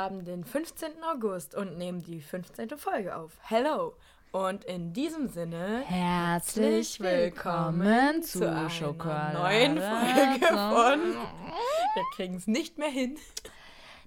haben den 15. August und nehmen die 15. Folge auf. Hello! Und in diesem Sinne herzlich willkommen zu, einer Schokolade. neuen Folge von Wir kriegen es nicht mehr hin.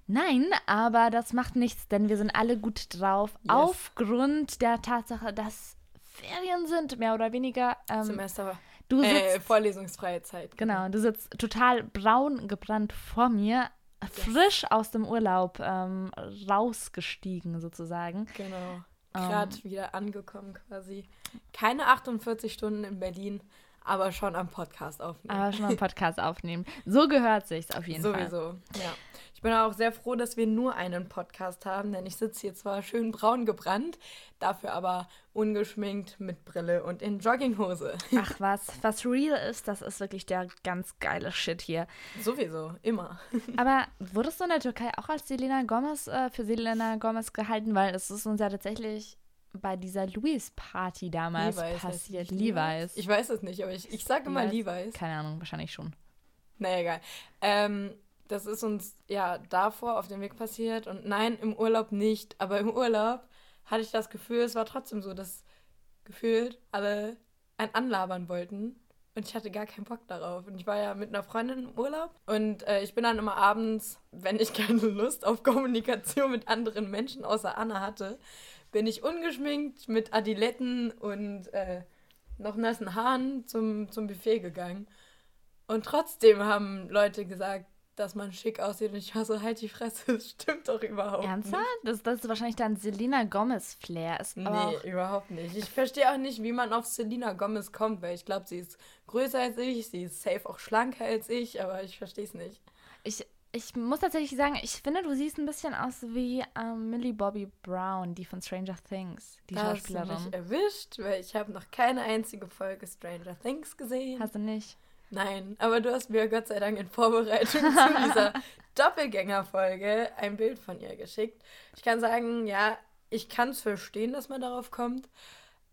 Nein, aber das macht nichts, denn wir sind alle gut drauf. Yes. Aufgrund der Tatsache, dass Ferien sind, mehr oder weniger. Ähm, Semester. du sitzt, Äh, vorlesungsfreie Zeit. genau, du sitzt total braun gebrannt vor mir, frisch aus dem Urlaub ähm, rausgestiegen sozusagen. Genau. Gerade wieder angekommen quasi. Keine 48 Stunden in Berlin, aber schon am Podcast aufnehmen. Aber schon einen Podcast aufnehmen. So gehört sich's auf jeden Fall. Sowieso, ja. Ich bin auch sehr froh, dass wir nur einen Podcast haben, denn ich sitze hier zwar schön braun gebrannt, dafür aber ungeschminkt mit Brille und in Jogginghose. Ach was, was real ist, das ist wirklich der ganz geile Shit hier. Sowieso, immer. Aber wurdest du in der Türkei auch als Selena Gomez äh, für Selena Gomez gehalten? Weil es ist uns ja tatsächlich bei dieser Louis-Party damals Levi's passiert. Levi's. Ich weiß es nicht, aber ich, ich sage immer Levi's. Keine Ahnung, wahrscheinlich schon. Naja, egal. Ähm, das ist uns ja davor auf dem Weg passiert und nein, im Urlaub nicht, aber im Urlaub hatte ich das Gefühl, es war trotzdem so, dass gefühlt alle ein anlabern wollten und ich hatte gar keinen Bock darauf. Und ich war ja mit einer Freundin im Urlaub und äh, ich bin dann immer abends, wenn ich keine Lust auf Kommunikation mit anderen Menschen außer Anna hatte, bin ich ungeschminkt mit Adiletten und äh, noch nassen Haaren zum, zum Buffet gegangen. Und trotzdem haben Leute gesagt, dass man schick aussieht. Und ich war so, halt die Fresse, das stimmt doch überhaupt Ernsthaft? Das, das ist wahrscheinlich dann Selena Gomez-Flair. Ist nicht. aber Nee, auch, überhaupt nicht. Ich verstehe auch nicht, wie man auf Selena Gomez kommt, weil ich glaube, sie ist größer als ich, sie ist safe auch schlanker als ich, aber ich verstehe es nicht. ich, ich muss tatsächlich sagen, ich finde, du siehst ein bisschen aus wie ähm, Millie Bobby Brown, die von Stranger Things, die da hast du Schauspielerin. mich erwischt, weil ich habe noch keine einzige Folge Stranger Things gesehen. Hast du nicht? Nein, aber du hast mir Gott sei Dank in Vorbereitung zu dieser Doppelgänger-Folge ein Bild von ihr geschickt. Ich kann sagen, ja, ich kann es verstehen, dass man darauf kommt.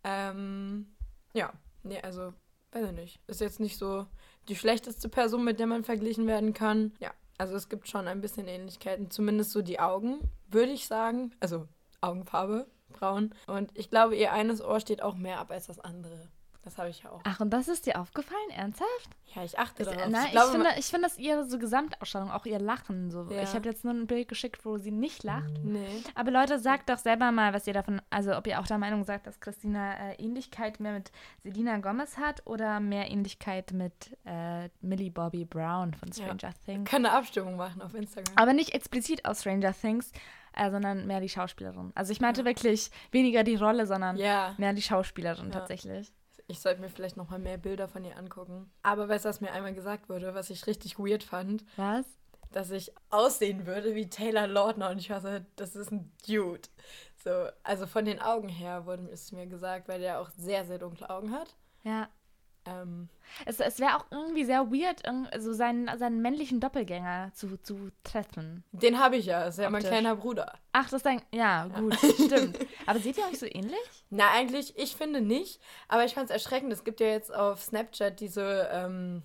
Ähm, ja, nee, also, weiß ich nicht. Ist jetzt nicht so die schlechteste Person, mit der man verglichen werden kann. Ja, also es gibt schon ein bisschen Ähnlichkeiten, zumindest so die Augen, würde ich sagen. Also Augenfarbe, braun. Und ich glaube, ihr eines Ohr steht auch mehr ab als das andere. Das habe ich ja auch. Ach, und das ist dir aufgefallen? Ernsthaft? Ja, ich achte darauf. na, ich, glaube, finde, ich finde, dass ihre so Gesamtausstattung, auch ihr Lachen, so. Ja. Ich habe jetzt nur ein Bild geschickt, wo sie nicht lacht. Nee. Aber Leute, sagt doch selber mal, was ihr davon, also ob ihr auch der Meinung seid, dass Christina äh, Ähnlichkeit mehr mit Selena Gomez hat oder mehr Ähnlichkeit mit äh, Millie Bobby Brown von Ja. Stranger Things. Kann eine Abstimmung machen auf Instagram. Aber nicht explizit aus Stranger Things, äh, sondern mehr die Schauspielerin. Also ich meinte wirklich weniger die Rolle, sondern Ja, mehr die Schauspielerin Ja. tatsächlich. Ich sollte mir vielleicht noch mal mehr Bilder von ihr angucken. Aber weißt du, was mir einmal gesagt wurde, was ich richtig weird fand? Was? Dass ich aussehen würde wie Taylor Lautner und ich war so, das ist ein Dude. So, also von den Augen her wurde es mir gesagt, weil der auch sehr, sehr dunkle Augen hat. Ja. Ähm, Es, es wäre auch irgendwie sehr weird, so seinen, seinen männlichen Doppelgänger zu, zu treffen. den habe ich ja, ist ja mein Optisch. kleiner Bruder. Ach, das ist dein. Ja, gut, stimmt. Aber seht ihr euch so ähnlich? Na, eigentlich, ich finde nicht, aber ich fand es erschreckend. Es gibt ja jetzt auf Snapchat diese ähm,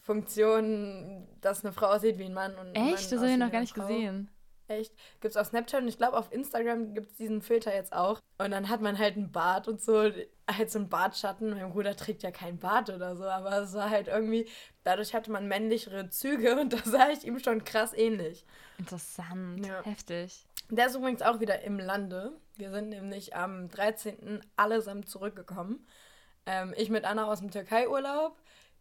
Funktion, dass eine Frau aussieht wie ein Mann und ein Mann Echt? Das habe ich noch gar nicht Frau. gesehen. Echt? Gibt's auf Snapchat und ich glaube auf Instagram gibt es diesen Filter jetzt auch. Und dann hat man halt einen Bart und so, halt so einen Bartschatten. Mein Bruder trägt ja keinen Bart oder so, aber es war halt irgendwie, dadurch hatte man männlichere Züge und da sah ich ihm schon krass ähnlich. Interessant. Ja. Heftig. Der ist übrigens auch wieder im Lande. Wir sind nämlich am 13. allesamt zurückgekommen. Ähm, ich mit Anna aus dem Türkei-Urlaub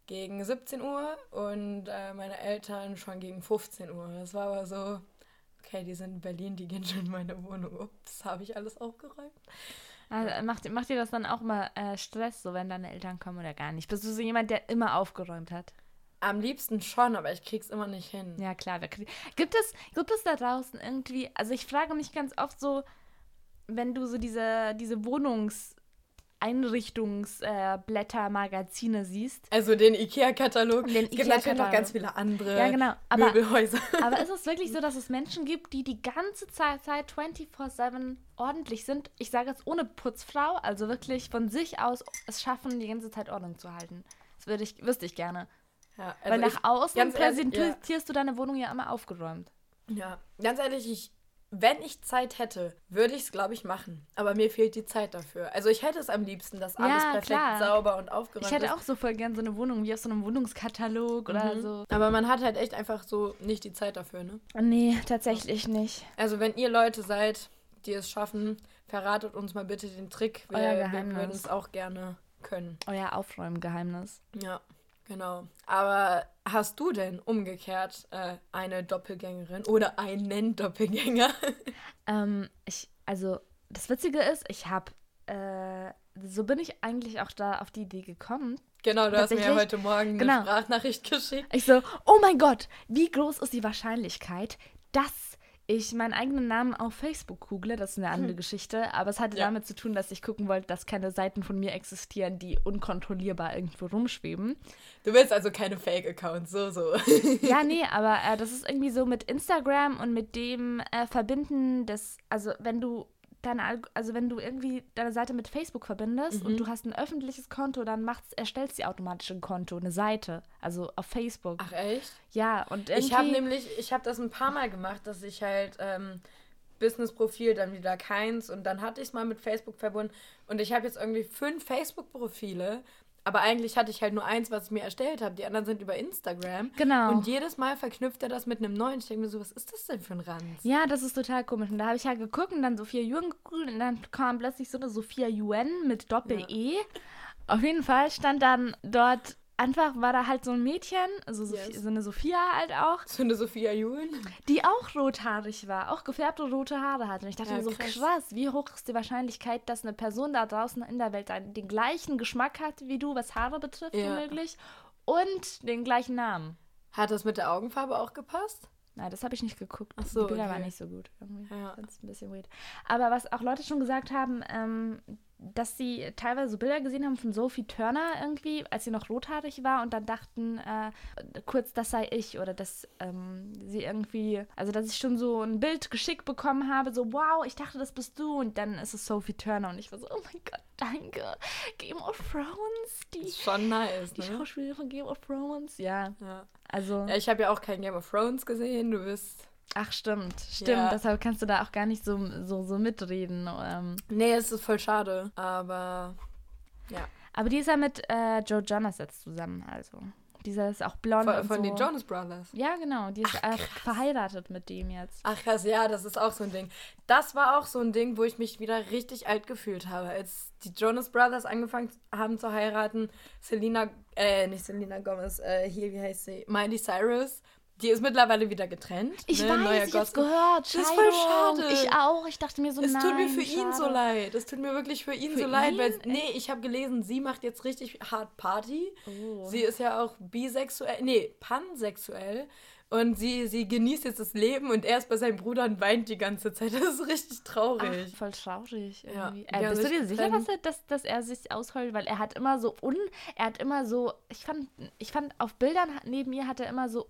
gegen 17 Uhr und äh, meine Eltern schon gegen 15 Uhr. Das war aber so, okay, die sind in Berlin, die gehen schon in meine Wohnung. Ups, habe ich alles aufgeräumt. Also, macht, macht dir das dann auch mal äh, Stress, so wenn deine Eltern kommen oder gar nicht? Bist du so jemand, der immer aufgeräumt hat? Am liebsten schon, aber ich krieg's immer nicht hin. Ja, klar. Gibt, es, gibt es da draußen irgendwie, also ich frage mich ganz oft so, wenn du so diese, diese Wohnungs- Einrichtungsblätter, äh, Magazine siehst. Also den Ikea-Katalog. Den Es gibt natürlich noch ganz viele andere Ja, genau. Aber, Möbelhäuser. aber ist es wirklich so, dass es Menschen gibt, die die ganze Zeit, Zeit 24-7 ordentlich sind? Ich sage jetzt ohne Putzfrau, also wirklich von sich aus es schaffen, die ganze Zeit Ordnung zu halten. Das würde ich, wüsste ich gerne. Ja, Weil also nach außen ganz ehrlich, präsentierst du deine Wohnung ja immer aufgeräumt. Ja, ganz ehrlich, ich wenn ich Zeit hätte, würde ich es, glaube ich, machen. Aber mir fehlt die Zeit dafür. Also ich hätte es am liebsten, dass alles Ja, perfekt klar. sauber und aufgeräumt Ich hätte ist. auch so voll gern so eine Wohnung wie aus so einem Wohnungskatalog oder Mhm. so. Aber man hat halt echt einfach so nicht die Zeit dafür, ne? Nee, tatsächlich nicht. Also wenn ihr Leute seid, die es schaffen, verratet uns mal bitte den Trick. Wir, wir würden es auch gerne können. Euer Aufräumgeheimnis. Ja, genau. Aber hast du denn umgekehrt äh, eine Doppelgängerin oder einen Doppelgänger? Ähm, ich, also, das Witzige ist, ich habe, äh, so bin ich eigentlich auch da auf die Idee gekommen. genau, du hast mir ja heute Morgen eine Genau. Sprachnachricht geschickt. Ich so, oh mein Gott, wie groß ist die Wahrscheinlichkeit, dass ich meinen eigenen Namen auf Facebook google? Das ist eine andere Geschichte, aber es hatte Ja. damit zu tun, dass ich gucken wollte, dass keine Seiten von mir existieren, die unkontrollierbar irgendwo rumschweben. Du willst also keine Fake-Accounts, so, so. Ja, nee, aber äh, das ist irgendwie so mit Instagram und mit dem äh, Verbinden des, also wenn du deine, also wenn du irgendwie deine Seite mit Facebook verbindest Mhm. und du hast ein öffentliches Konto, dann macht's, erstellst du automatisch ein Konto, eine Seite, also auf Facebook. Ach echt? Ja, und irgendwie... Ich habe nämlich, ich habe das ein paar Mal gemacht, dass ich halt ähm, Business-Profil, dann wieder keins und dann hatte ich es mal mit Facebook verbunden und ich habe jetzt irgendwie fünf Facebook-Profile, aber eigentlich hatte ich halt nur eins, was ich mir erstellt habe. Die anderen sind über Instagram. Genau. Und jedes Mal verknüpft er das mit einem neuen. Ich denke mir so, was ist das denn für ein Ranz? Ja, das ist total komisch. Und da habe ich halt geguckt und dann Sophia Yuan gegoogelt und dann kam plötzlich so eine Sophia Yuan mit Doppel-E. Auf jeden Fall stand dann dort, einfach war da halt so ein Mädchen, also Sophie, Yes. so eine Sophia halt auch, So eine Sophia Julen. die auch rothaarig war, auch gefärbte rote Haare hatte. Und ich dachte Ja, mir so, krass. krass. wie hoch ist die Wahrscheinlichkeit, dass eine Person da draußen in der Welt einen- den gleichen Geschmack hat wie du, was Haare betrifft, Ja. womöglich, und den gleichen Namen. Hat das mit der Augenfarbe auch gepasst? Nein, das habe ich nicht geguckt. Ach so, die Bilder okay. waren nicht so gut. Irgendwie. Ja. Das ist ein bisschen weird. Aber was auch Leute schon gesagt haben, ähm, dass sie teilweise so Bilder gesehen haben von Sophie Turner irgendwie, als sie noch rothaarig war und dann dachten äh, kurz, das sei ich oder dass ähm, sie irgendwie, also dass ich schon so ein Bild geschickt bekommen habe, so wow, ich dachte, das bist du und dann ist es Sophie Turner und ich war so, oh mein Gott, danke. Game of Thrones, die, Ist schon nice, die ne? Schauspielerin von Game of Thrones, ja, Ja. Also... ja ich habe ja auch kein Game of Thrones gesehen. Du bist. Ach, stimmt, stimmt. Ja. Deshalb kannst du da auch gar nicht so, so, so mitreden. Ähm. Nee, es ist voll schade. Aber. Ja. Aber die ist ja mit äh, Joe Jonas jetzt zusammen, also. Dieser ist auch blond. Von, von so. den Jonas Brothers. Ja, genau. Die ist äh, verheiratet mit dem jetzt. Ach krass, ja, das ist auch so ein Ding. Das war auch so ein Ding, wo ich mich wieder richtig alt gefühlt habe. Als die Jonas Brothers angefangen haben zu heiraten, Selena, äh, nicht Selena Gomez, äh, hier, wie heißt sie? Miley Cyrus. Die ist mittlerweile wieder getrennt. Ich ne? weiß, Neuer ich hab's gehört. Das ist Scheidung. voll schade. Ich auch. Ich dachte mir so, Es nein, tut mir für ihn schade. so leid. Es tut mir wirklich für ihn Für so leid, weil ihn? nee, ich habe gelesen, sie macht jetzt richtig hart Party. Oh. Sie ist ja auch bisexuell, nee, pansexuell und sie sie genießt jetzt das Leben und er ist bei seinem Bruder und weint die ganze Zeit. Das ist richtig Ach, traurig. voll traurig irgendwie. Ja, Äh, bist du dir sicher, dass er, dass, dass er sich ausheult? Weil er hat immer so un... Er hat immer so... Ich fand, ich fand auf Bildern neben ihr hat er immer so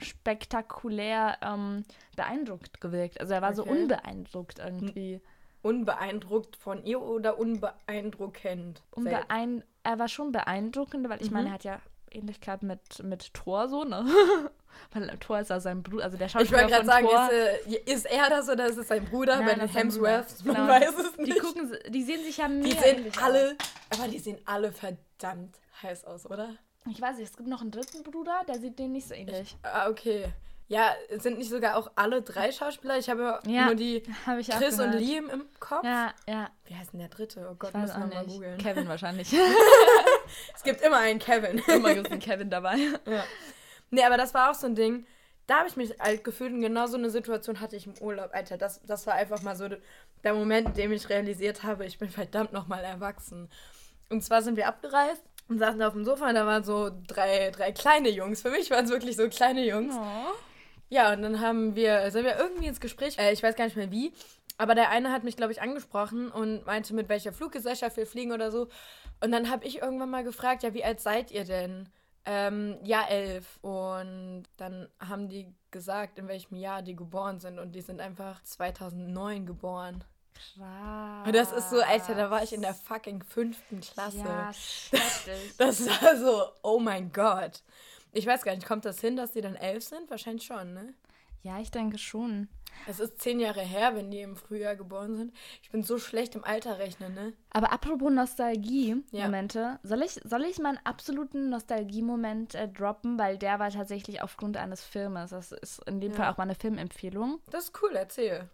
unspektakulär ähm, beeindruckt gewirkt. Also er war so Okay. unbeeindruckt irgendwie. Unbeeindruckt von ihr oder unbeeindruckend? Unbeein er war schon beeindruckend, weil ich Mhm. meine, er hat ja Ähnlichkeit mit, mit Thor so, ne? weil Thor ist ja sein Bruder, also der Ich Schauspieler wollte gerade sagen, Thor. ist, äh, ist er das oder ist es sein Bruder Nein, den. Hemsworths? Man Genau, weiß es nicht. Die gucken, die sehen sich ja Die mega sehen alle, aber die sehen alle verdammt heiß aus, oder? Ich weiß nicht, es gibt noch einen dritten Bruder, der sieht denen nicht so ähnlich. Ah, okay. Ja, sind nicht sogar auch alle drei Schauspieler? Ich habe Ja, nur die Habe ich auch Chris und. Liam im Kopf. Ja, ja. Wie heißt denn der dritte? Oh Gott, Ich müssen wir mal googeln. Kevin wahrscheinlich. Es gibt immer einen Kevin. Immer gibt es einen Kevin dabei. ja. Nee, aber das war auch so ein Ding. Da habe ich mich alt gefühlt und genau so eine Situation hatte ich im Urlaub. Alter, das, das war einfach mal so der Moment, in dem ich realisiert habe, ich bin verdammt nochmal erwachsen. Und zwar sind wir abgereist und saßen da auf dem Sofa und da waren so drei, drei kleine Jungs. Für mich waren es wirklich so kleine Jungs. Oh. Ja, und dann haben wir, sind wir irgendwie ins Gespräch, äh, ich weiß gar nicht mehr wie, aber der eine hat mich, glaube ich, angesprochen und meinte, mit welcher Fluggesellschaft wir fliegen oder so. Und dann habe ich irgendwann mal gefragt, ja, wie alt seid ihr denn? Ähm, ja, elf. Und dann haben die gesagt, in welchem Jahr die geboren sind. Und die sind einfach 2009 geboren. Krass. Und das ist so, Alter, da war ich in der fucking fünften Klasse. Ja, schrecklich. Das war so, oh mein Gott. Ich weiß gar nicht, kommt das hin, dass die dann elf sind? Wahrscheinlich schon, ne? ja, ich denke schon. Es ist zehn Jahre her, wenn die im Frühjahr geboren sind. Ich bin so schlecht im Alter rechnen, ne? Aber apropos Nostalgie-Momente, ja. soll, ich, soll ich meinen absoluten Nostalgie-Moment äh, droppen? Weil der war tatsächlich aufgrund eines Filmes. Das ist in dem ja. Fall auch mal eine Filmempfehlung. Das ist cool, erzähl.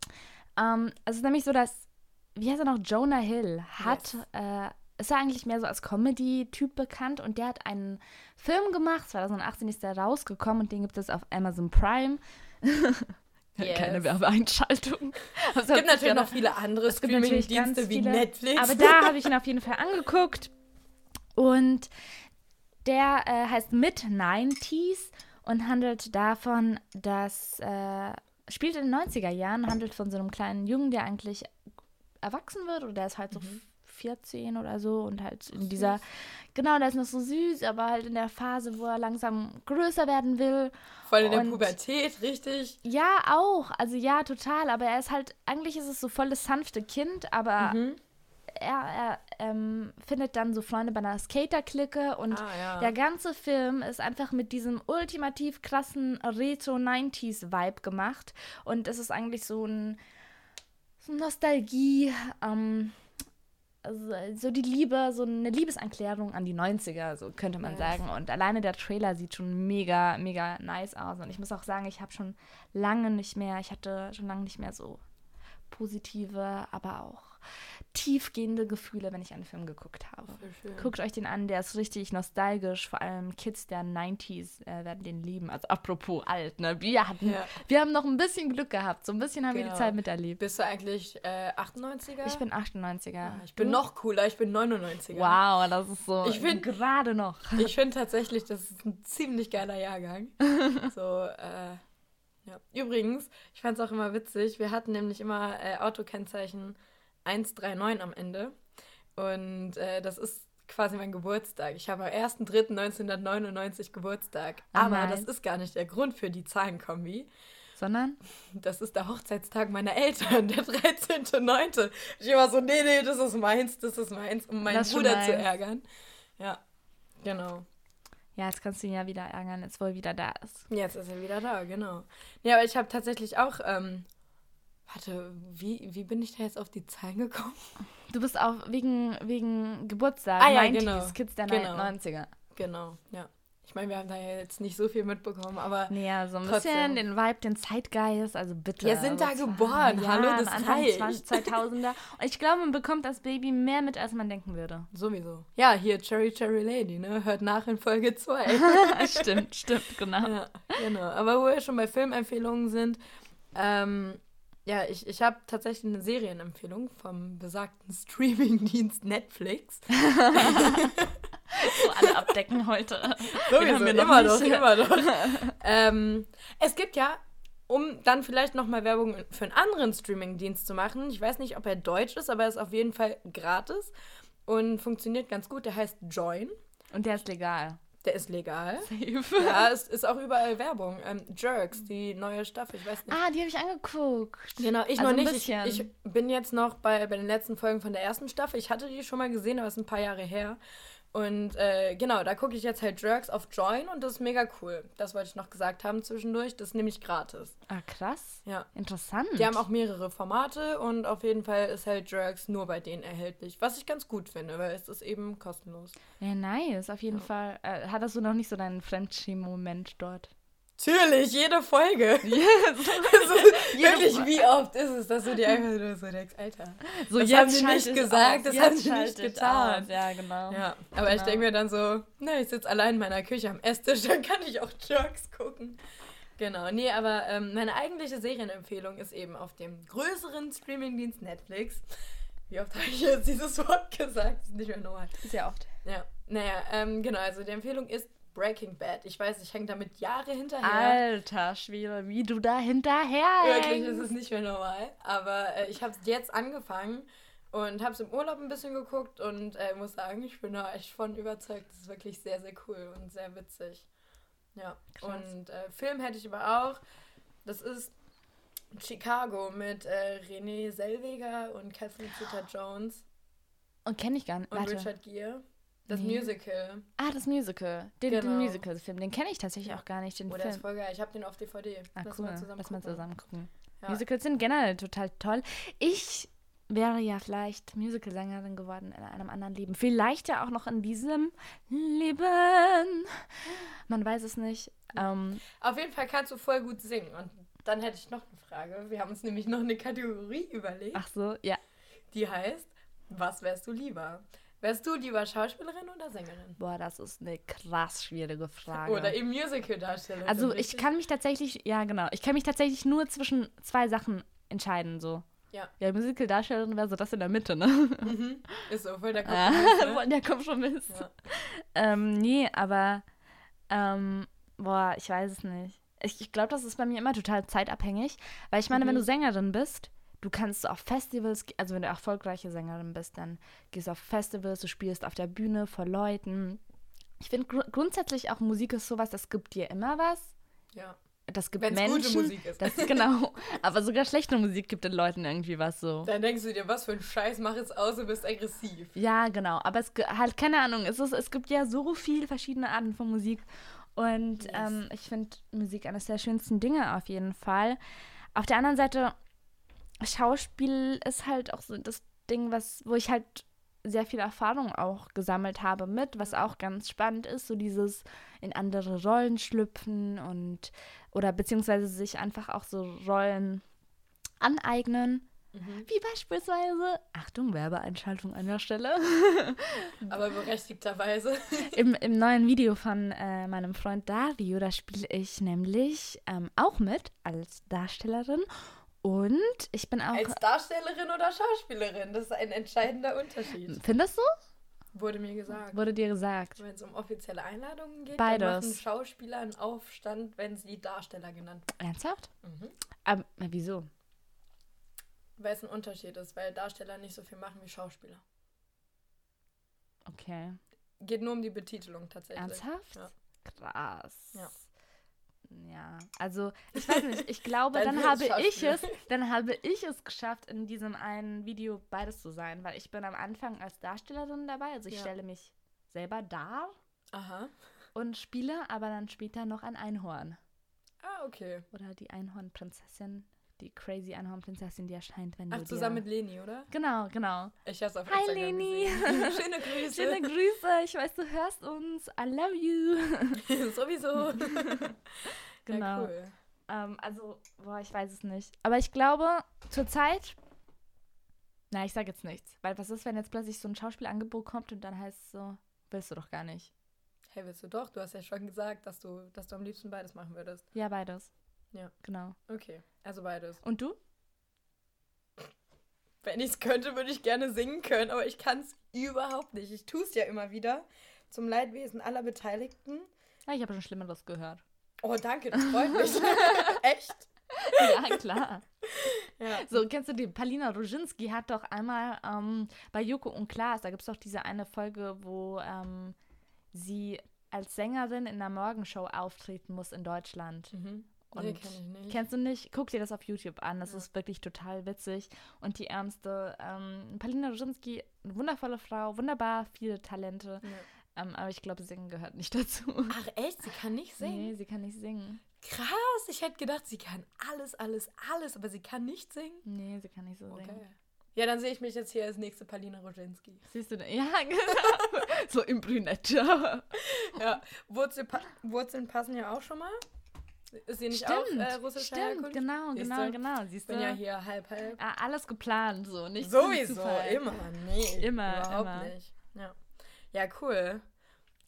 Ähm, es ist nämlich so, dass, wie heißt er noch, Jonah Hill hat, yes. äh, ist er eigentlich mehr so als Comedy-Typ bekannt und der hat einen Film gemacht, 2018 ist der rausgekommen und den gibt es auf Amazon Prime. Yes. Keine Werbeeinschaltung. Es gibt natürlich noch viele andere Streaming-Dienste wie viele, Netflix. Aber da habe ich ihn auf jeden Fall angeguckt. Und der äh, heißt Mid-90s und handelt davon, dass äh, spielt in den 90er Jahren, handelt von so einem kleinen Jungen, der eigentlich erwachsen wird oder der ist halt so mhm. 14 oder so und halt in dieser, süß. genau, der ist noch so süß, aber halt in der Phase, wo er langsam größer werden will. Voll in der Pubertät, richtig? Ja, auch. Also ja, total. Aber er ist halt, eigentlich ist es so voll das sanfte Kind, aber mhm. Er, er ähm, findet dann so Freunde bei einer Skater-Clique und ah, ja. der ganze Film ist einfach mit diesem ultimativ krassen Retro-90s-Vibe gemacht. Und es ist eigentlich so ein so Nostalgie, ähm, also, so die Liebe, so eine Liebeserklärung an die 90er, so könnte man yes. sagen. Und alleine der Trailer sieht schon mega, mega nice aus. Und ich muss auch sagen, ich habe schon lange nicht mehr, ich hatte schon lange nicht mehr so positive, aber auch tiefgehende Gefühle, wenn ich einen Film geguckt habe. Guckt euch den an, der ist richtig nostalgisch. Vor allem Kids der 90s äh, werden den lieben. Also apropos alt, ne? Wir hatten, ja. wir haben noch ein bisschen Glück gehabt. So ein bisschen haben genau. wir die genau. Zeit miterlebt. Bist du eigentlich äh, 98er? Ich bin 98er. Ja, ich bin du? noch cooler, ich bin 99er. Wow, das ist so ich find, gerade noch. Ich finde tatsächlich, das ist ein ziemlich geiler Jahrgang. so, äh, ja. Übrigens, ich fand es auch immer witzig, wir hatten nämlich immer äh, Autokennzeichen 139 am Ende. Und äh, das ist quasi mein Geburtstag. Ich habe am 1.3.1999 Geburtstag. Oh Aber das ist gar nicht der Grund für die Zahlenkombi. Sondern? Das ist der Hochzeitstag meiner Eltern, der 13.9. Ich war so, nee, nee, das ist meins, das ist meins, um meinen Bruder zu ärgern. Ja, genau. Ja, jetzt kannst du ihn ja wieder ärgern, jetzt wo er wieder da ist. Jetzt ist er wieder da, genau. Ja, aber ich habe tatsächlich auch ähm, Warte, wie, wie bin ich da jetzt auf die Zahlen gekommen? Du bist auch wegen, wegen Geburtstag, ah, ja, 90s, genau. Kids der genau. 90er. Genau, ja. Ich meine, wir haben da ja jetzt nicht so viel mitbekommen, aber. Nee, ja, so ein trotzdem. bisschen den Vibe, den Zeitgeist, also bitte. Wir sind da geboren, ja, hallo, das Anfang reicht. 2000er. Und ich glaube, man bekommt als Baby mehr mit, als man denken würde. Sowieso. Ja, hier Cherry Cherry Lady, ne? Hört nach in Folge 2. stimmt, stimmt, genau. Ja, genau. Aber wo wir schon bei Filmempfehlungen sind, ähm, ja, ich, ich habe tatsächlich eine Serienempfehlung vom besagten Streamingdienst Netflix. so alle abdecken heute. Sowieso, immer doch, immer doch. ähm, es gibt ja, um dann vielleicht nochmal Werbung für einen anderen Streamingdienst zu machen, ich weiß nicht, ob er deutsch ist, aber er ist auf jeden Fall gratis und funktioniert ganz gut. Der heißt Join. Und der ist legal. Der ist legal. Safe. Ja, es ist auch überall Werbung. Ähm, Jerks, die neue Staffel, ich weiß nicht. Ah, die habe ich angeguckt. Genau, ich also noch nicht. Ich, ich, bin jetzt noch bei, bei den letzten Folgen von der ersten Staffel. Ich hatte die schon mal gesehen, aber es ist ein paar Jahre her. Und äh, genau, da gucke ich jetzt halt Jerks auf Join und das ist mega cool. Das wollte ich noch gesagt haben zwischendurch. Das ist nämlich gratis. Ah, krass. Ja. Interessant. Die haben auch mehrere Formate und auf jeden Fall ist halt Jerks nur bei denen erhältlich. Was ich ganz gut finde, weil es ist eben kostenlos. Ja, nice. Auf jeden ja. Fall. Äh, hattest du noch nicht so deinen Fremdschämen-Moment dort? Natürlich, jede Folge. Yes. also, wirklich, wie oft ist es, dass du dir einfach nur so denkst, Alter, so, das haben die nicht gesagt, das haben die nicht getan. Aus. Ja, genau. Ja, aber genau. ich denke mir dann so, na, ich sitze allein in meiner Küche am Esstisch, dann kann ich auch Jerks gucken. Genau, nee, aber ähm, meine eigentliche Serienempfehlung ist eben auf dem größeren Streamingdienst Netflix. Wie oft habe ich jetzt dieses Wort gesagt? Das ist nicht mehr normal. Sehr oft. Ja, naja, ähm, genau, also die Empfehlung ist Breaking Bad. Ich weiß, ich hänge damit Jahre hinterher. Alter Schwede, wie du da hinterher Wirklich, ist es nicht mehr normal. Aber äh, ich habe es jetzt angefangen und habe es im Urlaub ein bisschen geguckt und äh, muss sagen, ich bin da echt von überzeugt. Das ist wirklich sehr, sehr cool und sehr witzig. Ja, Krass. und äh, Film hätte ich aber auch. Das ist Chicago mit äh, René Selweger und Catherine Zeta-Jones. Und kenne ich gar nicht. Und Warte. Richard Gere. Das nee. Musical. Ah, das Musical. Den, genau. den Musical-Film. Den kenne ich tatsächlich auch gar nicht, den oh, Film. der ist voll geil. Ich habe den auf DVD. Ah, Lass cool. mal zusammen Lass mal zusammen gucken. Ja. Musicals sind generell total toll. Ich wäre ja vielleicht Musicalsängerin geworden in einem anderen Leben. Vielleicht ja auch noch in diesem Leben. Man weiß es nicht. Ähm, Auf jeden Fall kannst du voll gut singen. Und dann hätte ich noch eine Frage. Wir haben uns nämlich noch eine Kategorie überlegt, ach so, ja. die heißt, was wärst du lieber? Wärst du lieber Schauspielerin oder Sängerin? Boah, das ist eine krass schwierige Frage. Oder eben Musical-Darstellerin? also ich kann mich tatsächlich, ja genau, ich kann mich tatsächlich nur zwischen zwei Sachen entscheiden, so. Ja. Ja, Musical-Darstellerin wäre so das in der Mitte, ne? Mhm. Ist so, voll der Ah, Kompromiss, ne? Voll der Kompromiss. Ja. Ähm, nee, aber ähm, boah, ich weiß es nicht. Ich, ich glaube, das ist bei mir immer total zeitabhängig, weil ich meine, wenn Mhm. du Sängerin bist, du kannst auf Festivals, also wenn du erfolgreiche Sängerin bist, dann gehst du auf Festivals, du spielst auf der Bühne vor Leuten. Ich finde gru grundsätzlich auch Musik ist sowas, das gibt dir immer was. ja. Das gibt Wenn's gute Menschen. Musik ist. Das, genau. Aber sogar schlechte Musik gibt den Leuten irgendwie was so. Dann denkst du dir, was für ein Scheiß, mach jetzt aus, du bist aggressiv. Ja, genau. Aber es halt, keine Ahnung, es, ist, es gibt ja so viele verschiedene Arten von Musik. Und Yes. ähm, ich finde Musik eines der schönsten Dinge auf jeden Fall. Auf der anderen Seite, Schauspiel ist halt auch so das Ding, was, wo ich halt sehr viel Erfahrung auch gesammelt habe mit, was auch ganz spannend ist, so dieses in andere Rollen schlüpfen und oder beziehungsweise sich einfach auch so Rollen aneignen. Mhm. Wie beispielsweise, Achtung, Werbeeinschaltung an der Stelle. Aber berechtigterweise. Im, Im neuen Video von äh, meinem Freund Dario, da spiele ich nämlich ähm, auch mit als Darstellerin. Und ich bin auch. Als Darstellerin oder Schauspielerin, das ist ein entscheidender Unterschied. Findest du? Wurde mir gesagt. Wurde dir gesagt. Wenn es um offizielle Einladungen geht, Beides. dann machen Schauspieler einen Aufstand, wenn sie Darsteller genannt Ernsthaft? werden. Mhm. Aber wieso? Weil es ein Unterschied ist, weil Darsteller nicht so viel machen wie Schauspieler. Okay. Geht nur um die Betitelung tatsächlich. Ernsthaft? Ja. Krass. Ja. Ja, also ich weiß nicht, ich glaube, dann Bild habe ich es, dann habe ich es geschafft, in diesem einen Video beides zu sein, weil ich bin am Anfang als Darstellerin dabei, also ich Ja. stelle mich selber dar Aha. und spiele aber dann später noch ein Einhorn. Ah, okay. Oder die Einhornprinzessin, die crazy Einhornprinzessin, die erscheint, wenn Ach, du zusammen dir... mit Leni, oder? Genau, genau. Ich hab's auf Hi, Instagram Leni. gesehen. Schöne Grüße. Schöne Grüße, ich weiß, du hörst uns. I love you. Sowieso. Genau. Ja, cool. Ähm, also, boah, ich weiß es nicht. Aber ich glaube, zurzeit. Na, ich sage jetzt nichts. Weil was ist, wenn jetzt plötzlich so ein Schauspielangebot kommt und dann heißt es so, willst du doch gar nicht. Hey, willst du doch? Du hast ja schon gesagt, dass du, dass du am liebsten beides machen würdest. Ja, beides. Ja. Genau. Okay, also beides. Und du? Wenn ich es könnte, würde ich gerne singen können, aber ich kann es überhaupt nicht. Ich tue es ja immer wieder. Zum Leidwesen aller Beteiligten. Ja, ich habe schon Schlimmeres gehört. Oh, danke, das freut mich. Echt? ja, klar. Ja. So, kennst du die? Palina Roginski hat doch einmal ähm, bei Joko und Klaas, da gibt es doch diese eine Folge, wo ähm, sie als Sängerin in der Morgenshow auftreten muss in Deutschland. Mhm. Und nee, kenn ich nicht. Kennst du nicht? Guck dir das auf YouTube an. Das Ja. ist wirklich total witzig. Und die ärmste, ähm, Palina Roginski, eine wundervolle Frau, wunderbar, viele Talente. Ja. Ähm, aber ich glaube, Singen gehört nicht dazu. Ach echt? Sie kann nicht singen? Nee, sie kann nicht singen. Krass, ich hätte gedacht, sie kann alles, alles, alles, aber sie kann nicht singen. Nee, sie kann nicht so Okay. singen. Ja, dann sehe ich mich jetzt hier als nächste Palina Roginski. Siehst du denn? Ja, genau. so im Brünette. Ja, Wurzel, Wurzeln passen ja auch schon mal. Ist sie nicht Stimmt, auch äh, russischer stimmt, Herkunft? genau, Siehste? genau, genau. Siehst Ich du? bin ja hier halb, halb. Ah, alles geplant, so, nicht Sowieso, immer. Nee, Immer, überhaupt immer. nicht. Ja, ja cool.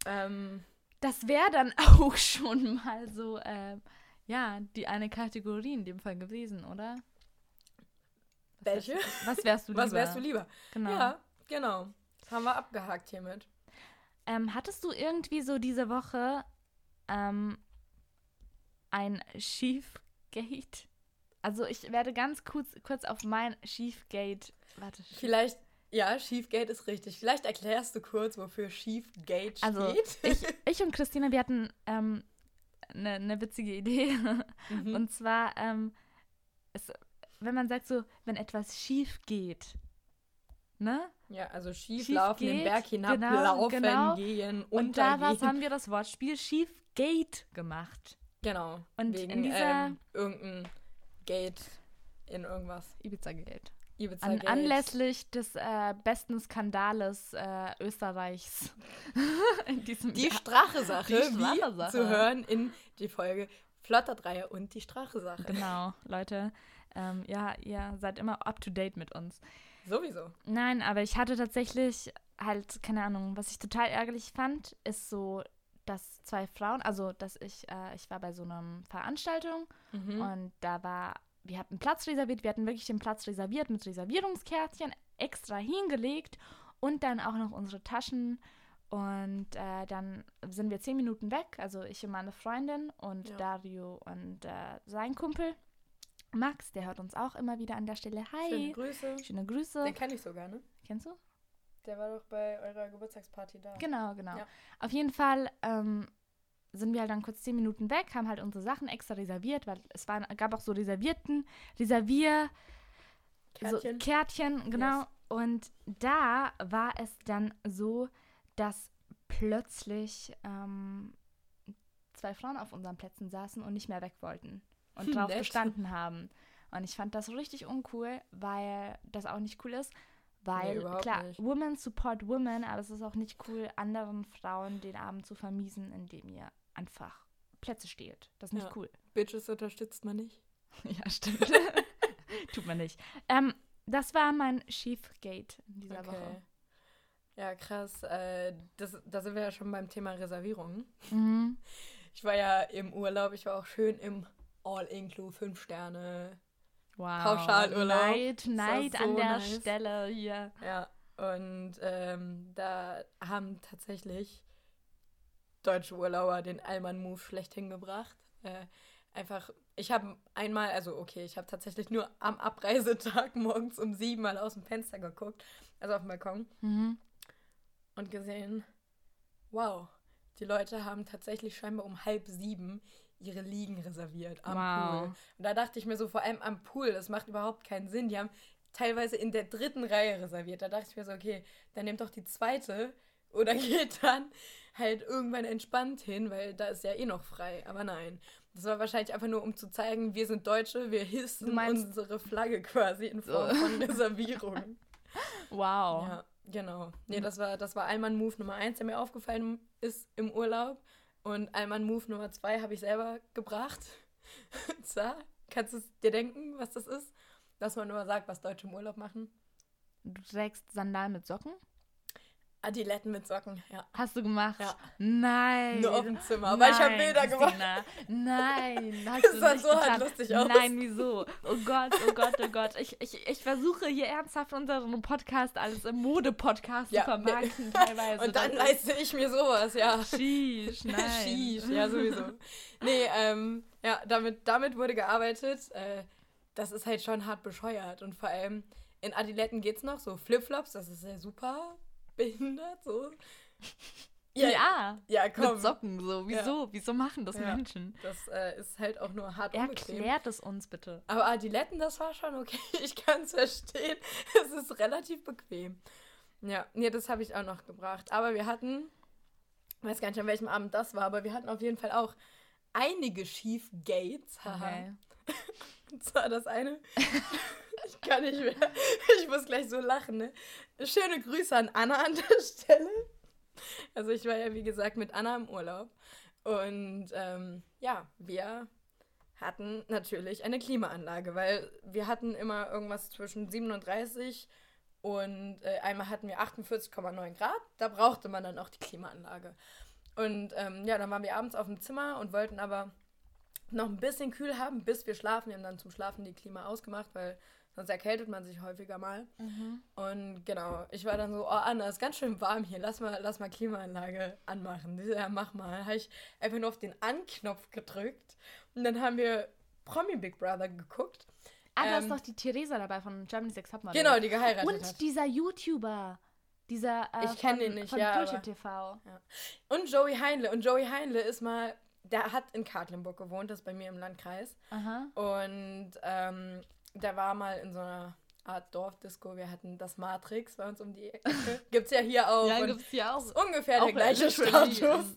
Ähm, Das wäre dann auch schon mal so, äh, ja, die eine Kategorie in dem Fall gewesen, oder? welche? Was wärst du lieber? Was wärst du lieber? Genau. Ja, genau. Das haben wir abgehakt hiermit. Ähm, hattest du irgendwie so diese Woche ähm, ein Schiefgate? Also ich werde ganz kurz, kurz auf mein Schiefgate. Warte. Vielleicht, ja, Schiefgate ist richtig. Vielleicht erklärst du kurz, wofür Schiefgate steht. Also ich, ich und Christina, wir hatten eine ähm, ne witzige Idee. Mhm. Und zwar, ähm, es, wenn man sagt so, wenn etwas schief geht, ne? ja, also schief, Schief laufen, den geht, Berg hinab, genau, laufen, genau. gehen, Und da untergehen. haben wir das Wortspiel Schiefgate gemacht. Genau. Und wegen in dieser- ähm, irgendein Gate in irgendwas. Ibiza-Geld. Ibiza An, Gate. anlässlich des äh, besten Skandales äh, Österreichs in diesem Die Jahr. Strache-Sache, Die Strache-Sache. zu hören in die Folge Flotter Dreier und die Strache-Sache. Genau, Leute. Ähm, ja, ihr seid immer up to date mit uns. Sowieso. Nein, aber ich hatte tatsächlich halt, keine Ahnung, was ich total ärgerlich fand, ist so, dass zwei Frauen, also dass ich, äh, ich war bei so einer Veranstaltung Mhm. und da war, wir hatten Platz reserviert, wir hatten wirklich den Platz reserviert mit Reservierungskärtchen extra hingelegt und dann auch noch unsere Taschen. Und äh, dann sind wir zehn Minuten weg, also ich und meine Freundin und Ja. Dario und äh, sein Kumpel Max, der hört uns auch immer wieder an der Stelle. Hi. Schöne Grüße. Schöne Grüße. Den kenne ich sogar, ne? Kennst du? Der war doch bei eurer Geburtstagsparty da. Genau, genau. Ja. Auf jeden Fall ähm, sind wir halt dann kurz zehn Minuten weg, haben halt unsere Sachen extra reserviert, weil es waren, gab auch so reservierten, Reservier, Kärtchen. So Kärtchen, genau. Yes. Und da war es dann so, dass plötzlich ähm, zwei Frauen auf unseren Plätzen saßen und nicht mehr weg wollten und Hm, drauf nett. gestanden haben. Und ich fand das richtig uncool, weil das auch nicht cool ist. Weil, überhaupt klar, nicht. Women support Women, aber es ist auch nicht cool, anderen Frauen den Abend zu vermiesen, indem ihr einfach Plätze stehlt. Das ist nicht Ja. cool. Bitches unterstützt man nicht. Ja, stimmt. Tut man nicht. Ähm, das war mein Schiefgate in dieser Woche. Ja, krass. Äh, das, da sind wir ja schon beim Thema Reservierungen. Mhm. Ich war ja im Urlaub, ich war auch schön im All-Inclu, 5 Sterne. Wow. Pauschalurlaub. Neid, Neid so an der nice. Stelle hier. Ja, und ähm, da haben tatsächlich deutsche Urlauber den Allmann-Move schlechthin gebracht. Äh, einfach, ich habe einmal, also okay, ich habe tatsächlich nur am Abreisetag morgens um sieben mal aus dem Fenster geguckt, also auf dem Balkon, Mhm. und gesehen, wow, die Leute haben tatsächlich scheinbar um halb sieben ihre Liegen reserviert am Wow. Pool. Und da dachte ich mir so, vor allem am Pool, das macht überhaupt keinen Sinn. Die haben teilweise in der dritten Reihe reserviert. Da dachte ich mir so, okay, dann nehmt doch die zweite oder geht dann halt irgendwann entspannt hin, weil da ist ja eh noch frei. Aber nein. Das war wahrscheinlich einfach nur, um zu zeigen, wir sind Deutsche, wir hissen unsere Flagge quasi in Form So. von Reservierung. Wow. Ja, genau. Nee, das war, das war Allmann Move Nummer eins, der mir aufgefallen ist im Urlaub. Und Allmann Move Nummer zwei habe ich selber gebracht. so, kannst du dir denken, was das ist? Dass man nur sagt, was Deutsche im Urlaub machen. Du trägst Sandalen mit Socken? Adiletten mit Socken, ja. Hast du gemacht? Ja. Nein. Nur auf dem Zimmer, aber ich habe Nein, Bilder gemacht. Nein, hast Das sah so halt lustig aus. Nein, wieso? Oh Gott, oh Gott, oh Gott. Ich, ich, ich versuche hier ernsthaft unseren Podcast als Mode-Podcast Ja, zu vermarkten teilweise. Und dann leiste ich mir sowas, ja. Sheesh, nein. Sheesh, ja, sowieso. Nee, ähm, ja, damit, damit wurde gearbeitet. Äh, das ist halt schon hart bescheuert. Und vor allem in Adiletten geht's noch, so Flipflops, das ist ja super behindert, so. Ja, ja, komm. mit Socken so. Wieso? Wieso machen das Ja. Menschen? Das äh, ist halt auch nur hart unbequem. Erklärt es uns bitte. Aber Adiletten, das war schon okay. Ich kann es verstehen. Es ist relativ bequem. Ja, nee, das habe ich auch noch gebracht. Aber wir hatten, ich weiß gar nicht, an welchem Abend das war, aber wir hatten auf jeden Fall auch einige Schiefgates. Haha. Okay. Und zwar das eine. ich kann nicht mehr. Ich muss gleich so lachen, ne? Schöne Grüße an Anna an der Stelle. Also ich war ja, wie gesagt, mit Anna im Urlaub. Und ähm, ja, wir hatten natürlich eine Klimaanlage, weil wir hatten immer irgendwas zwischen 37 und äh, einmal hatten wir 48,9 Grad. Da brauchte man dann auch die Klimaanlage. Und ähm, ja, dann waren wir abends auf dem Zimmer und wollten aber noch ein bisschen kühl haben, bis wir schlafen. Wir haben dann zum Schlafen die Klima ausgemacht, weil sonst erkältet man sich häufiger mal. Und genau, ich war dann so, oh Anna, ist ganz schön warm hier, lass mal, lass mal Klimaanlage anmachen. Die Ja, mach mal. Habe ich einfach nur auf den An-Knopf gedrückt und dann haben wir Promi Big Brother geguckt. Ah, da ist Ähm, doch die Theresa dabei von Germany's Next Topmodel. Genau, die geheiratet Und hat. dieser YouTuber. Dieser, äh, Ich kenn von- den nicht, von ja, aber- TV. Und Joey Heinle. Und Joey Heinle ist mal, der hat in Katlenburg gewohnt, das ist bei mir im Landkreis. Aha. Und ähm, der war mal in so einer Art Dorfdisco. Wir hatten das Matrix bei uns um die Ecke. Gibt's ja hier auch. Ja, gibt's hier auch. ist ungefähr Auch der gleiche. Status.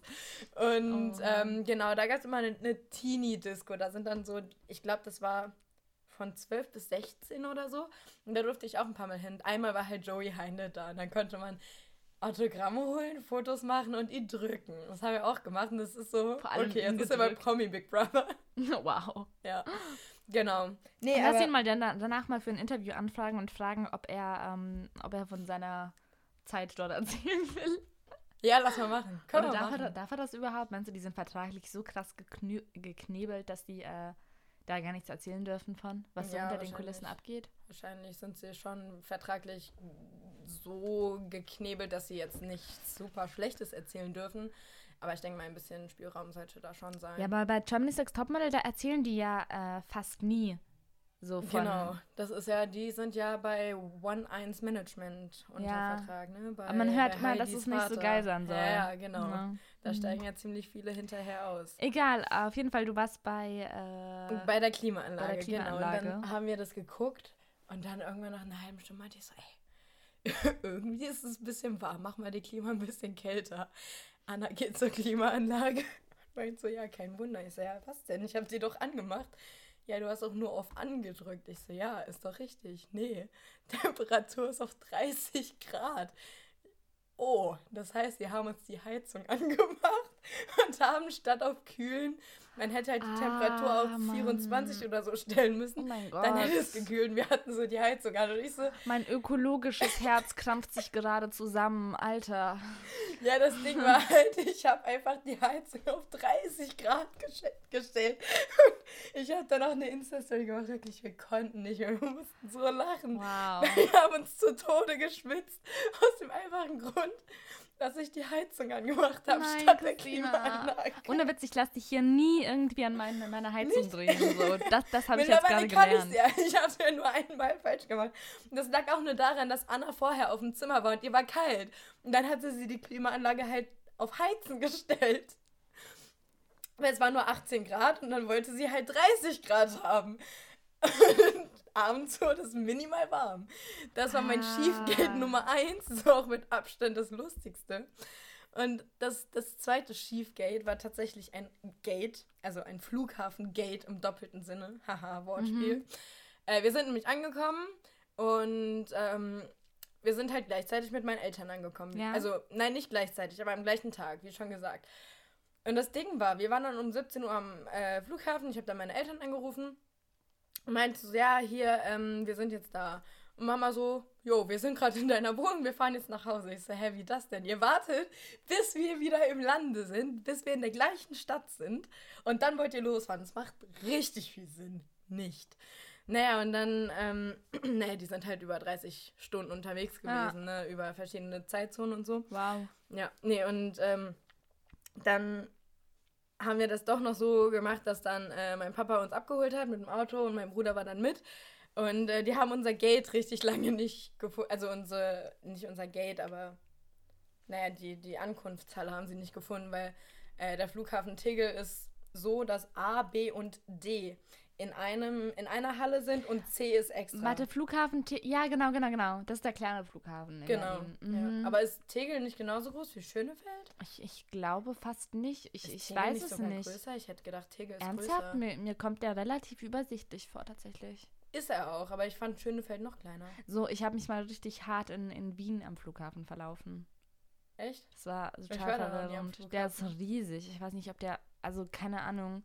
Und Oh ähm, genau, da gab es immer eine, eine Teenie-Disco. Da sind dann so, ich glaube, das war von 12 bis 16 oder so. Und da durfte ich auch ein paar Mal hin. Einmal war halt Joey Heine da und dann konnte man Autogramme holen, Fotos machen und ihn drücken. Das haben wir auch gemacht und das ist so, okay, jetzt ist er bei Promi Big Brother. Wow. Ja, genau. Nee, Lass ihn mal danach mal für ein Interview anfragen und fragen, ob er, ähm, ob er von seiner Zeit dort erzählen will. Ja, lass mal machen. Können darf, machen. Er, darf er das überhaupt? Meinst du, die sind vertraglich so krass geknebelt, dass die äh, da gar nichts erzählen dürfen von, was ja, so hinter den Kulissen abgeht? Wahrscheinlich sind sie schon vertraglich so geknebelt, dass sie jetzt nichts super Schlechtes erzählen dürfen. Aber ich denke mal, ein bisschen Spielraum sollte da schon sein. Ja, aber bei Germany's Next Topmodel, da erzählen die ja äh, fast nie. So von genau, das ist ja, die sind ja bei One-1 Management unter ja. Vertrag, ne? Bei, Aber man hört mal, dass es nicht so geil sein soll. Ja, ja genau. Ja. Da mhm. steigen ja ziemlich viele hinterher aus. Egal, auf jeden Fall, du warst bei... Äh, bei der Klimaanlage, bei der Klimaanlage. genau. Und dann haben wir das geguckt und dann irgendwann nach einer halben Stunde meinte ich so, ey, irgendwie ist es ein bisschen warm, mach mal die Klima ein bisschen kälter. Anna geht zur Klimaanlage. Meint so, ja, kein Wunder. Ich so, ja, was denn? Ich habe sie doch angemacht ja, du hast auch nur auf angedrückt. Ich so, ja, ist doch richtig. Nee, Temperatur ist auf 30 Grad. Oh, das heißt, wir haben uns die Heizung angemacht und haben statt auf kühlen, man hätte halt die ah, Temperatur auf Mann. 24 oder so stellen müssen. Oh mein Gott. Dann hätte es gekühlt wir hatten so die Heizung an und ich so. Mein ökologisches Herz krampft sich gerade zusammen, Alter. Ja, das Ding war halt, ich habe einfach die Heizung auf 30 Grad gestellt. Und ich habe dann auch eine Insta-Story gemacht, wirklich, wir konnten nicht mehr, wir mussten so lachen. Wow. Wir haben uns zu Tode geschwitzt, aus dem einfachen Grund, dass ich die Heizung angemacht habe statt der Klimaanlage. Ohne Witz, ich lasse dich hier nie irgendwie an meine, meine Heizung Nicht? drehen. So. Das, das habe ich jetzt gerade gelernt. Ja. Ich habe es ja nur einmal falsch gemacht. Und das lag auch nur daran, dass Anna vorher auf dem Zimmer war und ihr war kalt. Und dann hatte sie die Klimaanlage halt auf Heizen gestellt. Weil es war nur 18 Grad und dann wollte sie halt 30 Grad haben. abends wurde es minimal warm. Das war mein ah. Schiefgeld Nummer eins, so auch mit Abstand das Lustigste. Und das, das zweite Schiefgate war tatsächlich ein Gate, also ein Flughafengate im doppelten Sinne. Haha, Wortspiel. Mhm. Äh, wir sind nämlich angekommen und ähm, wir sind halt gleichzeitig mit meinen Eltern angekommen. Ja. Also, nein, nicht gleichzeitig, aber am gleichen Tag, wie schon gesagt. Und das Ding war, wir waren dann um 17 Uhr am äh, Flughafen. Ich habe dann meine Eltern angerufen meinte so, ja, hier, ähm, wir sind jetzt da. Und Mama so, jo, wir sind gerade in deiner Wohnung, wir fahren jetzt nach Hause. Ich so, hä, wie das denn? Ihr wartet, bis wir wieder im Lande sind, bis wir in der gleichen Stadt sind und dann wollt ihr losfahren. Das macht richtig viel Sinn. Nicht. Naja, und dann, ähm, naja, die sind halt über 30 Stunden unterwegs gewesen, ja. ne, über verschiedene Zeitzonen und so. Wow. Ja, nee, und ähm, dann haben wir das doch noch so gemacht, dass dann äh, mein Papa uns abgeholt hat mit dem Auto und mein Bruder war dann mit. Und äh, die haben unser Gate richtig lange nicht gefunden. Also unsere, nicht unser Gate, aber naja, die, die Ankunftshalle haben sie nicht gefunden, weil äh, der Flughafen Tegel ist so, dass A, B und D in einem in einer Halle sind und C ist extra. Warte, Flughafen, Te ja genau, genau, genau. Das ist der kleine Flughafen. Genau. Mhm. Ja. Aber ist Tegel nicht genauso groß wie Schönefeld? Ich, ich glaube fast nicht. Ich, ich weiß nicht es nicht. Größer? Ich hätte gedacht, Tegel ist Ernsthaft? größer. Mir, mir kommt der relativ übersichtlich vor tatsächlich. Ist er auch, aber ich fand Schönefeld noch kleiner. So, ich habe mich mal richtig hart in, in Wien am Flughafen verlaufen. Echt? Das war total verwirrend. Der ist riesig. Ich weiß nicht, ob der, also keine Ahnung.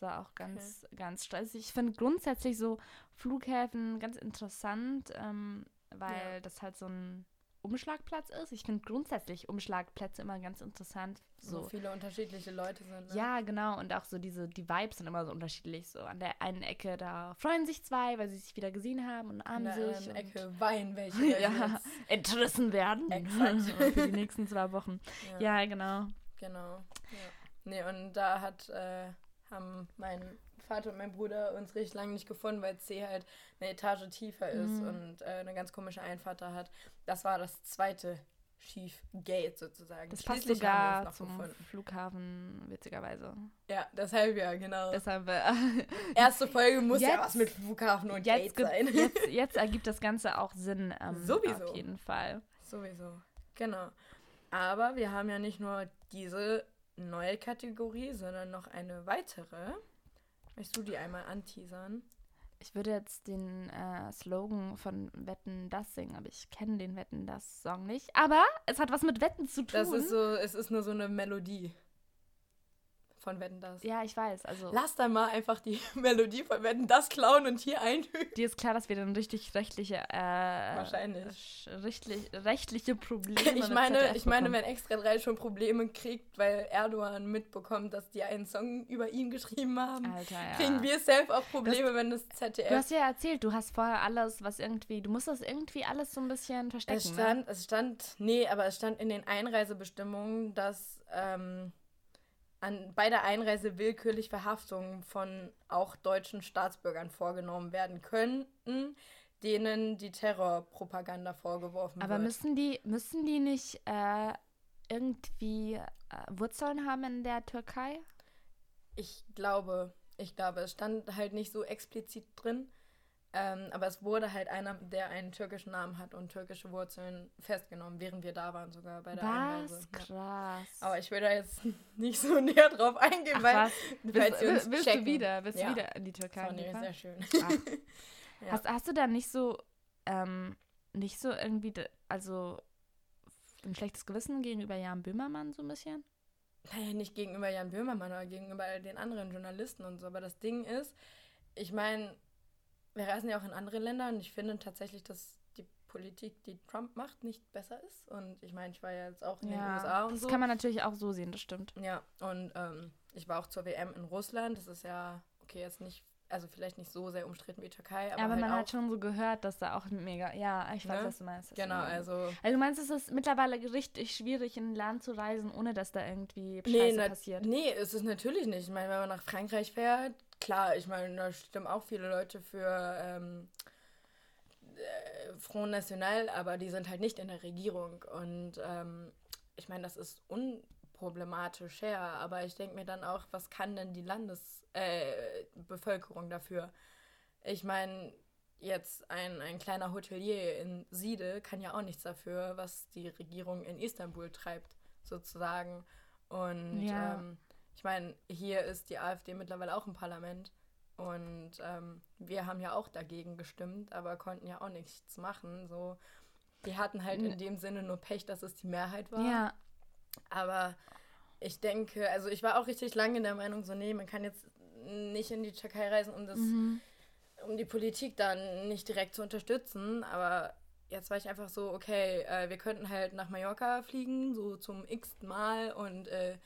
Das war auch ganz, okay. ganz stressig. Ich finde grundsätzlich so Flughäfen ganz interessant, ähm, weil ja. das halt so ein Umschlagplatz ist. Ich finde grundsätzlich Umschlagplätze immer ganz interessant. So Wo viele unterschiedliche Leute sind. Ne? Ja, genau. Und auch so diese, die Vibes sind immer so unterschiedlich. So an der einen Ecke, da freuen sich zwei, weil sie sich wieder gesehen haben und umarmen sich. An der anderen Ecke weinen welche. ja, entrissen werden. Exakt. Für die nächsten zwei Wochen. Ja, ja genau. Genau. Ja. Nee, und da hat äh, haben mein Vater und mein Bruder uns richtig lange nicht gefunden, weil C halt eine Etage tiefer ist mhm. und äh, eine ganz komische Einfahrt da hat. Das war das zweite Schiefgate sozusagen. Das passt sogar zum gefunden. Flughafen, witzigerweise. Ja, deshalb ja, genau. Deshalb, äh, Erste Folge muss jetzt, ja was mit Flughafen und jetzt Gate sein. Jetzt, jetzt, ergibt das Ganze auch Sinn. Ähm, Sowieso. Auf jeden Fall. Sowieso, genau. Aber wir haben ja nicht nur diese neue Kategorie, sondern noch eine weitere. Möchtest du die einmal anteasern? Ich würde jetzt den äh, Slogan von Wetten das singen, aber ich kenne den Wetten das Song nicht. Aber es hat was mit Wetten zu tun. Das ist so, es ist nur so eine Melodie von Wetten das. Ja, ich weiß. Also Lass da mal einfach die Melodie von Wetten das klauen und hier einfügen. dir ist klar, dass wir dann richtig rechtliche, äh, Wahrscheinlich. sch- Rechtlich, rechtliche Probleme Ich meine, ich meine, wenn Extra 3 schon Probleme kriegt, weil Erdogan mitbekommt, dass die einen Song über ihn geschrieben haben, Alter, ja. kriegen wir safe auch Probleme, wenn das ZDF Du hast ja erzählt, du hast vorher alles, was irgendwie, du musst das irgendwie alles so ein bisschen verstecken. Es stand, es stand, nee, aber es stand in den Einreisebestimmungen, dass ähm, an, bei der Einreise willkürlich Verhaftungen von auch deutschen Staatsbürgern vorgenommen werden könnten, denen die Terrorpropaganda vorgeworfen? Aber wird. müssen die, müssen die nicht äh, irgendwie äh, Wurzeln haben in der Türkei? Ich glaube, ich glaube, es stand halt nicht so explizit drin. Ähm, aber es wurde halt einer, der einen türkischen Namen hat und türkische Wurzeln festgenommen, während wir da waren, sogar bei der Einreise. Was? Ja. Krass. Aber ich will da jetzt nicht so näher drauf eingehen, Ach, weil was? Willst, willst checken. du wieder, willst Ja. du wieder in die Türkei? Nämlich Fall? sehr schön. Ach. Ja. Hast, hast du da nicht so, ähm, nicht so irgendwie, also ein schlechtes Gewissen gegenüber Jan Böhmermann so ein bisschen? Naja, nicht gegenüber Jan Böhmermann oder gegenüber den anderen Journalisten und so. Aber das Ding ist, ich meine, wir reisen ja auch in andere Länder und ich finde tatsächlich, dass die Politik, die Trump macht, nicht besser ist. Und ich meine, ich war ja jetzt auch in den USA und das so. kann man natürlich auch so sehen, das stimmt. Ja, und ähm, ich war auch zur WM in Russland. Das ist ja, okay, jetzt nicht, also vielleicht nicht so sehr umstritten wie Türkei, aber, Aber, halt man hat schon so gehört, dass da auch mega, ja, ich weiß, Ne? was du meinst. Genau, Ja. also. Also du meinst, es ist mittlerweile richtig schwierig, in ein Land zu reisen, ohne dass da irgendwie Nee, Scheiße na, passiert. nee, ist es natürlich nicht. Ich meine, wenn man nach Frankreich fährt, klar, ich meine, da stimmen auch viele Leute für ähm, äh, Front National, aber die sind halt nicht in der Regierung. Und ähm, ich meine, das ist unproblematisch her, aber ich denke mir dann auch, was kann denn die Landesbevölkerung äh, dafür? Ich meine, jetzt ein, ein kleiner Hotelier in Siede kann ja auch nichts dafür, was die Regierung in Istanbul treibt, sozusagen. Und Ja. ähm, ich meine, hier ist die AfD mittlerweile auch im Parlament. Und ähm, wir haben ja auch dagegen gestimmt, aber konnten ja auch nichts machen. So, die hatten halt in dem Sinne nur Pech, dass es die Mehrheit war. Ja, Aber ich denke, also ich war auch richtig lange in der Meinung, so, nee, man kann jetzt nicht in die Türkei reisen, um das, Mhm. um die Politik dann nicht direkt zu unterstützen. Aber jetzt war ich einfach so, okay, äh, wir könnten halt nach Mallorca fliegen, so zum x Mal und äh,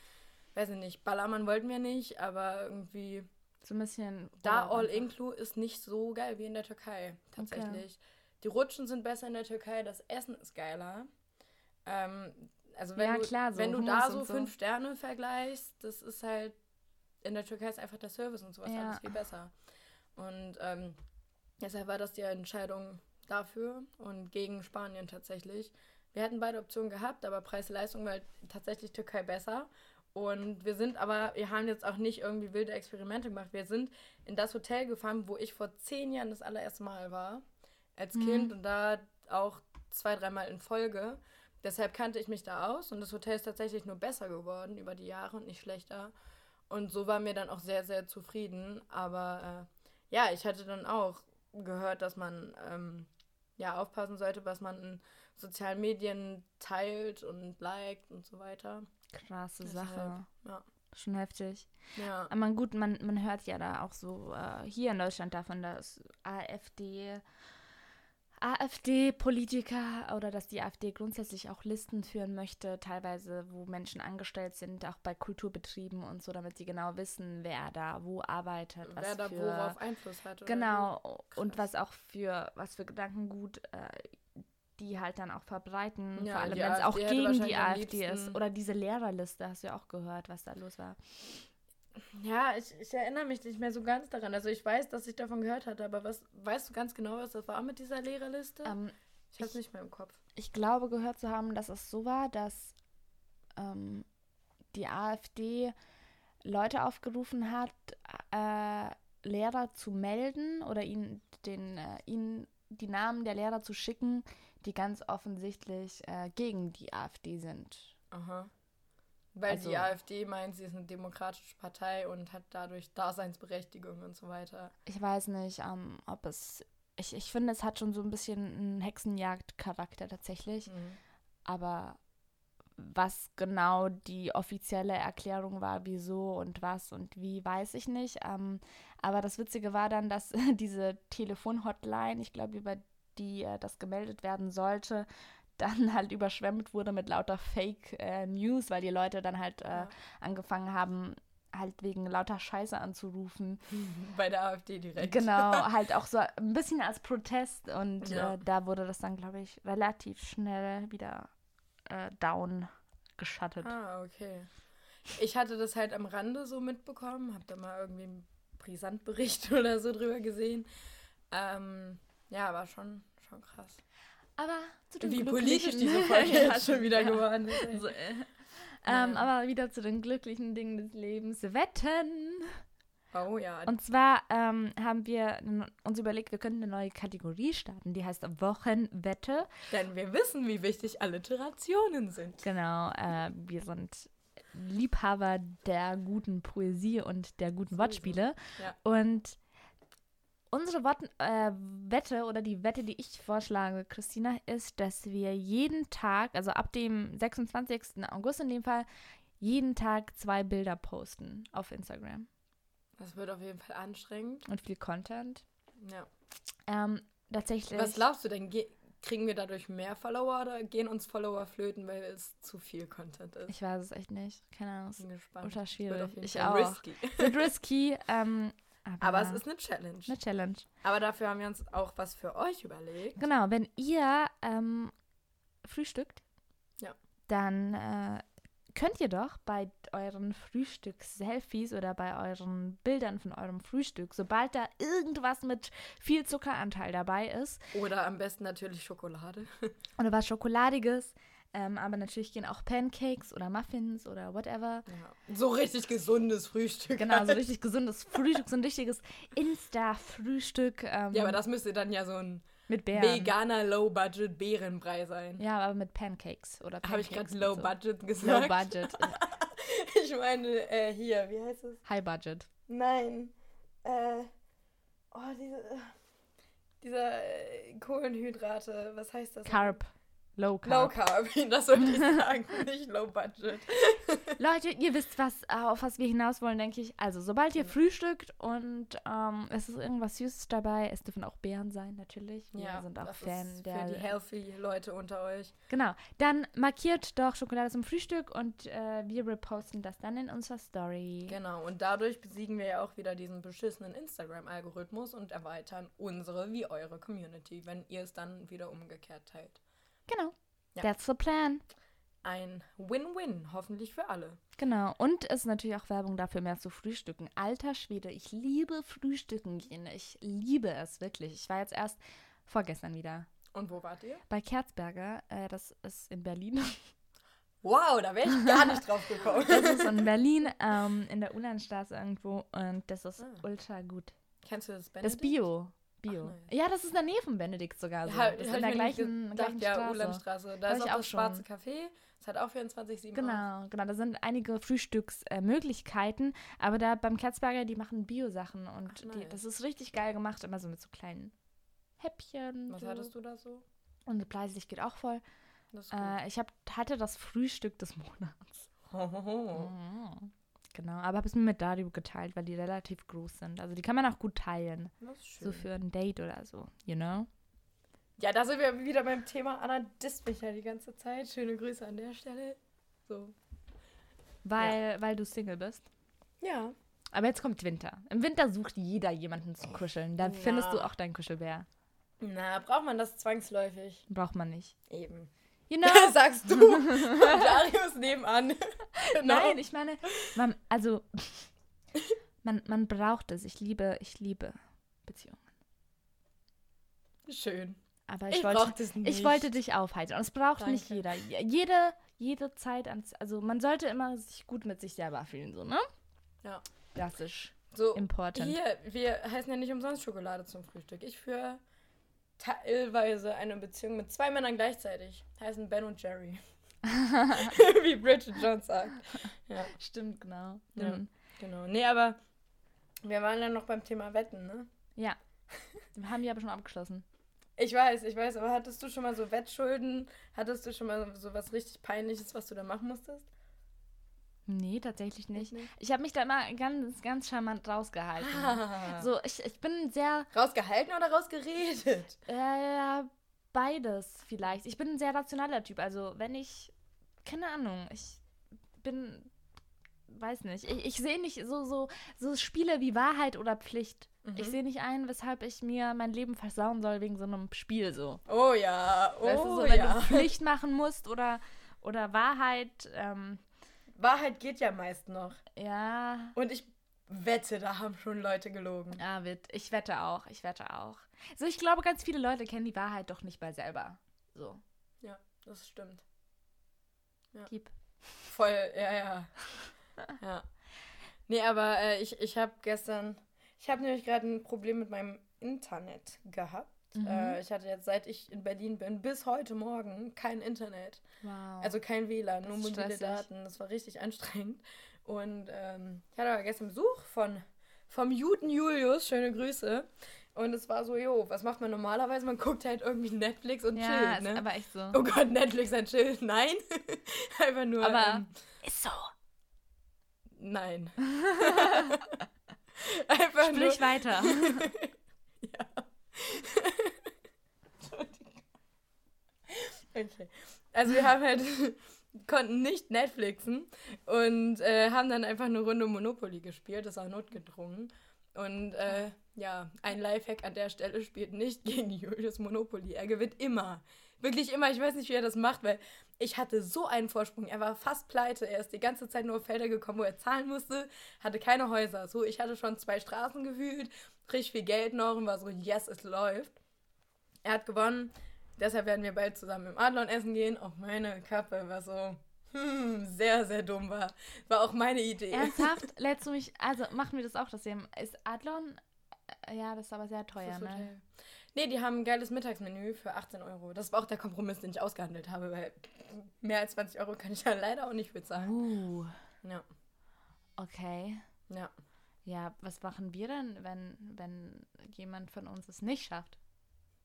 weiß ich nicht, Ballermann wollten wir nicht, aber irgendwie so ein bisschen. da Urlaub All einfach. Inclu ist nicht so geil wie in der Türkei, tatsächlich. Die Rutschen sind besser in der Türkei, das Essen ist geiler. Ähm, also wenn Ja, du, klar, so wenn du da so so. fünf Sterne vergleichst, das ist halt, in der Türkei ist einfach der Service und sowas Ja. alles viel besser. Und ähm, deshalb war das die Entscheidung dafür und gegen Spanien tatsächlich. Wir hätten beide Optionen gehabt, aber Preis-Leistung war halt tatsächlich Türkei besser. Und wir sind aber, wir haben jetzt auch nicht irgendwie wilde Experimente gemacht. Wir sind in das Hotel gefahren, wo ich vor zehn Jahren das allererste Mal war, als Kind und da auch zwei, dreimal in Folge. Deshalb kannte ich mich da aus und das Hotel ist tatsächlich nur besser geworden über die Jahre und nicht schlechter. Und so war mir dann auch sehr, sehr zufrieden. Aber äh, ja, ich hatte dann auch gehört, dass man ähm, ja aufpassen sollte, was man in sozialen Medien teilt und liked und so weiter. Krasse Deshalb, Sache. Ja. Schon heftig. Ja. Aber gut, man, man hört ja da auch so äh, hier in Deutschland davon, dass AfD, AfD-Politiker oder dass die AfD grundsätzlich auch Listen führen möchte, teilweise, wo Menschen angestellt sind, auch bei Kulturbetrieben und so, damit sie genau wissen, wer da wo arbeitet, was Wer da für worauf Einfluss hat. Oder genau und was auch für was für Gedankengut äh, die halt dann auch verbreiten, Ja, vor allem wenn es auch gegen die AfD ist oder diese Lehrerliste, hast du ja auch gehört, was da los war. Ja, ich, ich erinnere mich nicht mehr so ganz daran. Also ich weiß, dass ich davon gehört hatte, aber was weißt du ganz genau, was das war mit dieser Lehrerliste? Ähm, ich habe es nicht mehr im Kopf. ich glaube gehört zu haben, dass es so war, dass ähm, die AfD Leute aufgerufen hat, äh, Lehrer zu melden oder ihnen, den, äh, ihnen die Namen der Lehrer zu schicken, die ganz offensichtlich äh, gegen die AfD sind. Aha. Weil Also- die AfD meint, sie ist eine demokratische Partei und hat dadurch Daseinsberechtigung und so weiter. Ich weiß nicht, ähm, ob es. Ich, ich finde, es hat schon so ein bisschen einen Hexenjagd-Charakter tatsächlich. Mhm. Aber was genau die offizielle Erklärung war, wieso und was und wie, weiß ich nicht. Ähm, aber das Witzige war dann, dass diese Telefon-Hotline, ich glaube, über die äh, das gemeldet werden sollte, dann halt überschwemmt wurde mit lauter Fake-News, weil die Leute dann halt äh, Ja. angefangen haben, halt wegen lauter Scheiße anzurufen. Bei der AfD direkt. Genau, halt auch so ein bisschen als Protest und Ja. äh, da wurde das dann, glaube ich, relativ schnell wieder äh, down geschattet. Ah, okay. Ich hatte das halt am Rande so mitbekommen, hab da mal irgendwie einen Brisantbericht oder so drüber gesehen. Ähm, ja, war schon, schon krass. Aber zu den Wie politisch diese Folge jetzt schon wieder ja. geworden ist. So, äh. Ähm, aber wieder zu den glücklichen Dingen des Lebens. Wetten! Oh ja. Und zwar ähm, haben wir uns überlegt, wir könnten eine neue Kategorie starten, die heißt Wochenwette. Denn wir wissen, wie wichtig Alliterationen sind. Genau, äh, wir sind Liebhaber der guten Poesie und der guten. Wortspiele. Ja. Und unsere Wort äh, Wette oder die Wette, die ich vorschlage, Christina, ist, dass wir jeden Tag, also ab dem 26. August in dem Fall, jeden Tag zwei Bilder posten auf Instagram Das wird auf jeden Fall anstrengend. und viel Content. Ja. Ähm, tatsächlich. Was glaubst du denn? Ge kriegen wir dadurch mehr Follower oder gehen uns Follower flöten, weil es zu viel Content ist? ich weiß es echt nicht. Keine Ahnung. Es bin gespannt. schwierig. jeden Ich auch. risky. wird risky. Ähm, aber, Aber es ist eine Challenge. eine Challenge. Aber dafür haben wir uns auch was für euch überlegt. Genau, wenn ihr ähm, frühstückt, Ja. dann äh, könnt ihr doch bei euren Frühstücks-Selfies oder bei euren Bildern von eurem Frühstück, sobald da irgendwas mit viel Zuckeranteil dabei ist Oder am besten natürlich Schokolade. oder was Schokoladiges, ähm, aber natürlich gehen auch Pancakes oder Muffins oder whatever. Ja. So richtig gesundes Frühstück. Genau, so richtig gesundes Frühstück, so ein richtiges Insta-Frühstück ähm, Ja, aber das müsste dann ja so ein veganer Low-Budget Bärenbrei sein. Ja, aber mit Pancakes oder Habe ich Pancakes gerade so. Low-Budget Low gesagt? Budget. ja. Ich meine, äh, hier, wie heißt es? High Budget. Nein. Äh, oh, diese, äh, dieser äh, Kohlenhydrate, was heißt das? Carb. Low Low Carb. Carb, das wollte ich sagen, nicht Low Budget. Leute, ihr wisst, was, äh, auf was wir hinaus wollen, denke ich. Also, sobald ihr frühstückt und ähm, es ist irgendwas Süßes dabei, es dürfen auch Beeren sein, natürlich. Wir sind auch Fan der. Für die healthy Leute unter euch. Genau. Dann markiert doch Schokolade zum Frühstück und äh, wir reposten das dann in unserer Story. Genau, und dadurch besiegen wir ja auch wieder diesen beschissenen Instagram-Algorithmus und erweitern unsere wie eure Community, wenn ihr es dann wieder umgekehrt teilt. Genau. Ja. That's the plan. Ein Win-Win, hoffentlich für alle. Genau. Und es ist natürlich auch Werbung dafür, mehr zu frühstücken. Alter Schwede, ich liebe Frühstücken gehen. Ich liebe es wirklich. Ich war jetzt erst vorgestern wieder Und wo wart ihr? bei Kerzberger. Äh, das ist in Berlin. Wow, da wäre ich gar nicht drauf gekommen. Das ist in Berlin, ähm, in der Ulandstraße irgendwo. Und das ist Ah. ultra gut. Kennst du das Das Benedikt? Bio. Bio. Ach, ja, das ist in der Nähe von Benedikt sogar. So. Ja, das ist hab in der gleichen, gedacht, gleichen ja, Straße. Da Hab ist auch auch das schwarze schon. Café. Es hat auch 24-7 auf. Genau, genau. Da sind einige Frühstücksmöglichkeiten. aber da beim Kerzberger, die machen Bio-Sachen. Und Ach, die, das ist richtig geil gemacht. Immer so mit so kleinen Häppchen. Was so. hattest du da so? Und Preislich geht auch voll. Das. Äh, ich hab, hatte das Frühstück des Monats. Hohoho. Mhm. Genau, aber habe es mir mit Dario geteilt, weil die relativ groß sind. Also die kann man auch gut teilen. Das ist schön. So für ein Date oder so, you know? Ja, da sind wir wieder beim Thema. Anna disst mich ja die ganze Zeit. Schöne Grüße an der Stelle. So. Weil, weil du Single bist. Ja. Aber jetzt kommt Winter. Im Winter sucht jeder jemanden zu kuscheln. Dann Ja. findest du auch deinen Kuschelbär. Na, braucht man das zwangsläufig? Braucht man nicht. Eben. You know? Sagst du. Und Darius nebenan. genau. Nein, ich meine, man, also man, man braucht es. Ich liebe, ich liebe Beziehungen. Schön. Aber ich, Ich wollte, nicht. ich wollte dich aufheitern. Und es braucht nicht Danke. jeder. Je- Jede, jede Zeit, ans, also man sollte immer sich gut mit sich selber fühlen, so, ne? Ja. Ist So, important. hier, wir heißen ja nicht umsonst Schokolade zum Frühstück. Ich führe teilweise eine Beziehung mit zwei Männern gleichzeitig. Heißen Ben und Jerry. Wie Bridget Jones sagt. Ja, Stimmt, genau. Ja. Mhm. genau. Nee, aber wir waren dann noch beim Thema Wetten, ne? ja. Wir haben die aber schon abgeschlossen. Ich weiß, ich weiß, aber hattest du schon mal so Wettschulden? Hattest du schon mal so was richtig Peinliches, was du da machen musstest? Nee, tatsächlich nicht. nicht? Ich habe mich da immer ganz, ganz charmant rausgehalten. So. So, ich, ich bin sehr, Rausgehalten oder rausgeredet? äh, beides vielleicht. Ich bin ein sehr rationaler Typ. Also, wenn ich, keine Ahnung, ich bin, weiß nicht. Ich, ich sehe nicht so, so, so Spiele wie Wahrheit oder Pflicht. Mhm. Ich sehe nicht ein, weshalb ich mir mein Leben versauen soll wegen so einem Spiel so. Oh ja, oh weißt du, so, wenn ja. du Pflicht machen musst oder, oder Wahrheit, ähm, Wahrheit geht ja meist noch. ja, Und ich wette, da haben schon Leute gelogen. Ja, wird. Ich wette auch. Ich wette auch. So, ich glaube, ganz viele Leute kennen die Wahrheit doch nicht bei selber. So. Ja, das stimmt. Gib. Voll, ja, ja. ja. Nee, aber äh, ich, ich habe gestern, ich habe nämlich gerade ein Problem mit meinem Internet gehabt. Mhm. Äh, ich hatte jetzt, seit ich in Berlin bin, bis heute Morgen kein Internet. Wow. Also kein WLAN, nur Das mobile. Daten. Das war richtig anstrengend. Und ähm, ich hatte aber gestern Besuch von, vom Juden Julius, schöne Grüße. Und es war so, jo, was macht man normalerweise? Man guckt halt irgendwie Netflix und ja, chillt, ist ne? aber echt so. Oh Gott, Netflix ein Chill. Nein. Einfach nur. Aber ähm, ist so. nein. Einfach Sprich nur. weiter. Ja. Okay. Also wir haben halt konnten nicht Netflixen und äh, haben dann einfach eine Runde Monopoly gespielt. Das war notgedrungen. Und äh, ja, ein Lifehack an der Stelle spielt nicht gegen Julius Monopoly. Er gewinnt immer. Wirklich immer. Ich weiß nicht, wie er das macht, weil ich hatte so einen Vorsprung. Er war fast pleite. Er ist die ganze Zeit nur auf Felder gekommen, wo er zahlen musste. Hatte keine Häuser. So, ich hatte schon zwei Straßen gefühlt. Richtig viel Geld noch und war so, yes, es läuft. Er hat gewonnen. Deshalb werden wir bald zusammen im Adlon essen gehen. Auch meine Kappe war so hm, sehr, sehr dumm war. War auch meine Idee. Ernsthaft? Lädst du mich. Also machen wir das auch, dass wir. Ist Adlon. äh, Ja, das ist aber sehr teuer, ne? Hotel. Nee, die haben ein geiles Mittagsmenü für 18 Euro. Das war auch der Kompromiss, den ich ausgehandelt habe, weil mehr als 20 Euro kann ich ja leider auch nicht bezahlen. Uh, Ja, okay. ja. Ja, was machen wir denn, wenn, wenn jemand von uns es nicht schafft?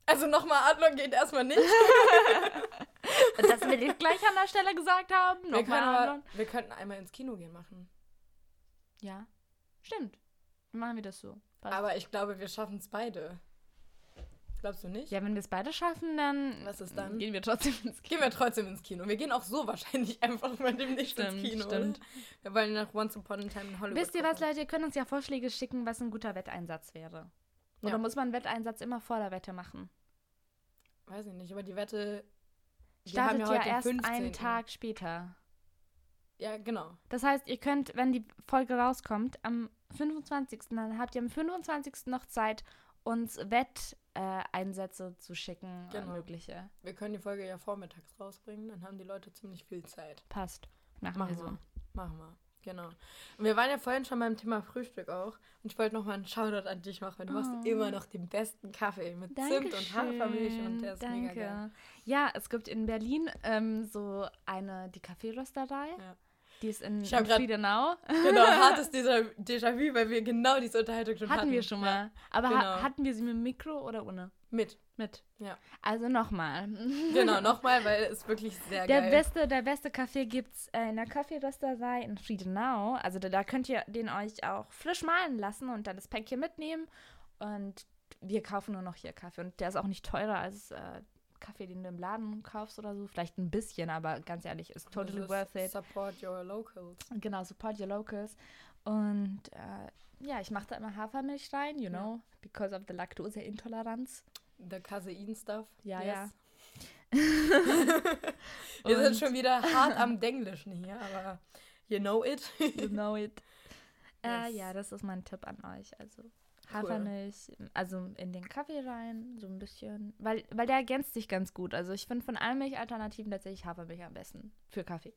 Also nochmal, Adlon geht erstmal nicht. Das will ich gleich an der Stelle gesagt haben. Wir, Nochmal können aber, wir könnten einmal ins Kino gehen machen. Ja, stimmt. Dann machen wir das so. Passt. Aber ich glaube, wir schaffen es beide. Glaubst du nicht? ja, wenn wir es beide schaffen, dann Was ist dann? gehen wir trotzdem ins Kino. Gehen wir trotzdem ins Kino. Wir gehen auch so wahrscheinlich einfach mal demnächst Stimmt, ins Kino. stimmt. Oder? Wir wollen nach Once Upon a Time in Hollywood. Wisst ihr was. Leute? Ihr könnt uns ja Vorschläge schicken, was ein guter Wetteinsatz wäre. Oder Ja. muss man einen Wetteinsatz immer vor der Wette machen? Weiß ich nicht, aber die Wette. Wir Startet haben ja, heute den erst 15.. einen Tag später. Ja, genau. Das heißt, ihr könnt, wenn die Folge rauskommt, am 25. dann habt ihr am 25. noch Zeit, uns Wetteinsätze äh, Einsätze zu schicken, äh, Genau. mögliche. Wir können die Folge ja vormittags rausbringen, dann haben die Leute ziemlich viel Zeit. Passt. Machen, Machen wir so. Machen wir. Genau. Und wir waren ja vorhin schon beim Thema Frühstück auch. Und ich wollte nochmal einen Shoutout an dich machen. Du machst Oh. immer noch den besten Kaffee mit Zimt und Hafermilch und der ist danke. mega geil. Ja, es gibt in Berlin ähm, so eine, die Kaffeerösterei. Ja. Die ist in, Ich Friedenau. Genau, hartes Déjà- Déjà-vu, weil wir genau diese Unterhaltung schon hatten. Hatten wir schon mal. Aber genau. ha hatten wir sie mit dem Mikro oder ohne? Mit. Mit. Ja. Also nochmal. Genau, nochmal, weil es wirklich sehr Der geil beste, der beste Kaffee gibt's äh, in der Kaffeerösterei in Friedenau. Also da, da könnt ihr den euch auch frisch mahlen lassen und dann das Päckchen mitnehmen. Und wir kaufen nur noch hier Kaffee. Und der ist auch nicht teurer als äh, Kaffee, den du im Laden kaufst oder so. Vielleicht ein bisschen, aber ganz ehrlich, ist totally ist worth it. Support your locals. Genau, support your locals. Und äh, ja, ich mache da immer Hafermilch rein, you know, because of the Laktoseintoleranz. The Casein-Stuff. Ja, yes. ja. Wir sind schon wieder hart am Denglischen hier, aber you know it. You know it. Äh, Yes. ja, das ist mein Tipp an euch. Also Hafermilch, also in den Kaffee rein, so ein bisschen. Weil, weil der ergänzt sich ganz gut. Also ich finde von allen Milchalternativen tatsächlich Hafermilch am besten für Kaffee.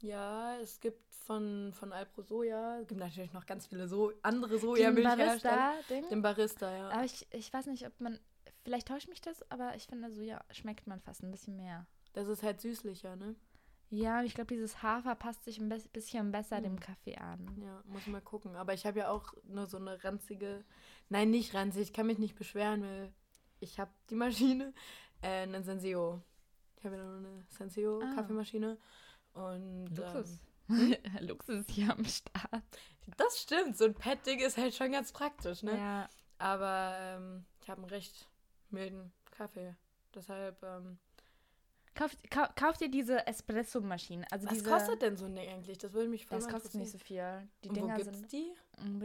Ja, es gibt von, von Alpro Soja, es gibt natürlich noch ganz viele so andere Den Sojamilchhersteller. Barista-Ding. Den Barista, ja. Aber ich, ich weiß nicht, ob man, vielleicht täuscht mich das, aber ich finde, Soja schmeckt man fast ein bisschen mehr. Das ist halt süßlicher, ne? Ja, und ich glaube, dieses Hafer passt sich ein bisschen besser dem Hm. Kaffee an. Ja, muss mal gucken. Aber ich habe ja auch nur so eine ranzige. Nein, nicht ranzig. Ich kann mich nicht beschweren, weil ich habe die Maschine. Äh, einen Senseo. Ich habe ja nur eine Ah. Senseo-Kaffeemaschine. Und. Luxus. Ähm, Luxus ist hier am Start. das stimmt. So ein Pet-Ding ist halt schon ganz praktisch, ne? Ja. Aber ähm, ich habe einen recht milden Kaffee. Deshalb. Ähm, Kauf, kau, kauf dir diese Espresso-Maschine. Also was diese, kostet denn so ein Ding eigentlich? Das würde mich voll Das kostet nicht so viel. Die Und wo Dinger gibt's sind die?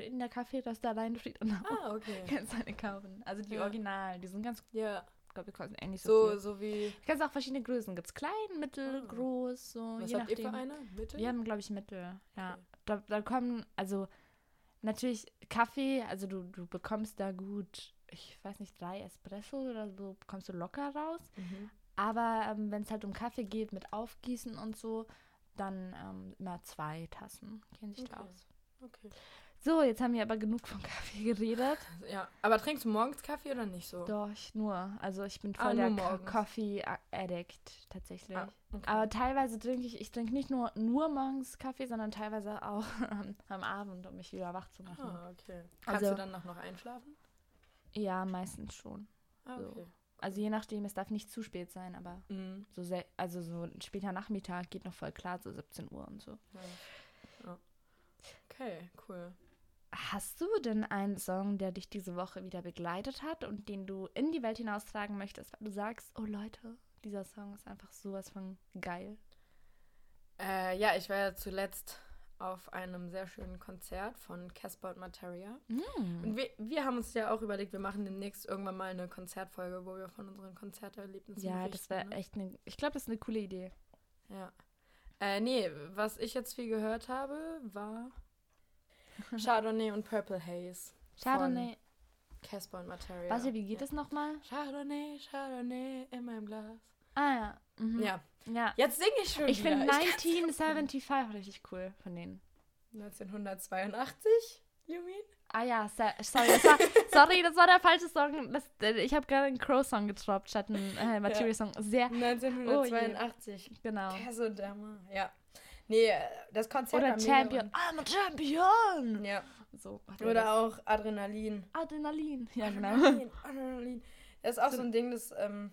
in der Kaffeerösterei steht und Ah, okay. kannst du eine kaufen. Also die Ja. Original, die sind ganz, Ja, ich glaube, die kosten eigentlich nicht so, so, viel. so wie. Du kannst auch verschiedene Größen. Gibt's klein, mittel, Ah. groß, so Was je habt ihr nachdem. für eine? Mittel? Wir haben, glaube ich, Mittel. Ja. Okay. Da, da kommen, also natürlich Kaffee, also du, du bekommst da gut, ich weiß nicht, drei Espresso oder so, bekommst du locker raus. Mhm. Aber ähm, wenn es halt um Kaffee geht mit Aufgießen und so, dann ähm, immer zwei Tassen. Kennt sich Okay. aus. Okay. So, jetzt haben wir aber genug von Kaffee geredet. Ja, aber trinkst du morgens Kaffee oder nicht so? Doch, nur. Also ich bin Ah, voll nur der. Coffee-Addict tatsächlich. Ah, okay. Aber teilweise trinke ich, ich trinke nicht nur, nur morgens Kaffee, sondern teilweise auch am, am Abend, um mich wieder wach zu machen. Ah, okay. Kannst Also- du dann noch, einschlafen? Ja, meistens schon. Ah, So. Also je nachdem, es darf nicht zu spät sein, aber Mhm. so sel- also so später Nachmittag geht noch voll klar, so 17 Uhr und so. Ja. Ja. Okay, cool. Hast du denn einen Song, der dich diese Woche wieder begleitet hat und den du in die Welt hinaustragen möchtest, weil du sagst, oh Leute, dieser Song ist einfach sowas von geil. Äh, ja, ich war ja zuletzt auf einem sehr schönen Konzert von Casper und Materia. Und wir, wir haben uns ja auch überlegt, wir machen demnächst irgendwann mal eine Konzertfolge, wo wir von unseren Konzerterlebnissen Ja, das wäre ne? echt eine, ich glaube, das ist eine coole Idee. Ja. Äh, nee, was ich jetzt viel gehört habe, war Chardonnay und Purple Haze. Chardonnay. Casper und Materia. Warte, wie geht ja. es nochmal? Chardonnay, Chardonnay in meinem Glas. Ah ja. Mhm. Ja, Ja. jetzt singe ich schon Ich finde kann's- 1975 richtig cool von denen. 1982, you mean? Ah ja, sorry, das war, sorry, das war der falsche Song. Das, äh, ich habe gerade einen Crow-Song getroppt statt einen äh, Material-Song. Sehr, 1982. genau. Der so Dämmer. Ja. Nee, äh, das Konzert Oder Champion. I'm a Champion! Ja. So. er. Oder auch Adrenalin. Adrenalin. Ja, genau. Adrenalin, Adrenalin. Das ist auch so ein Ding, das, ähm,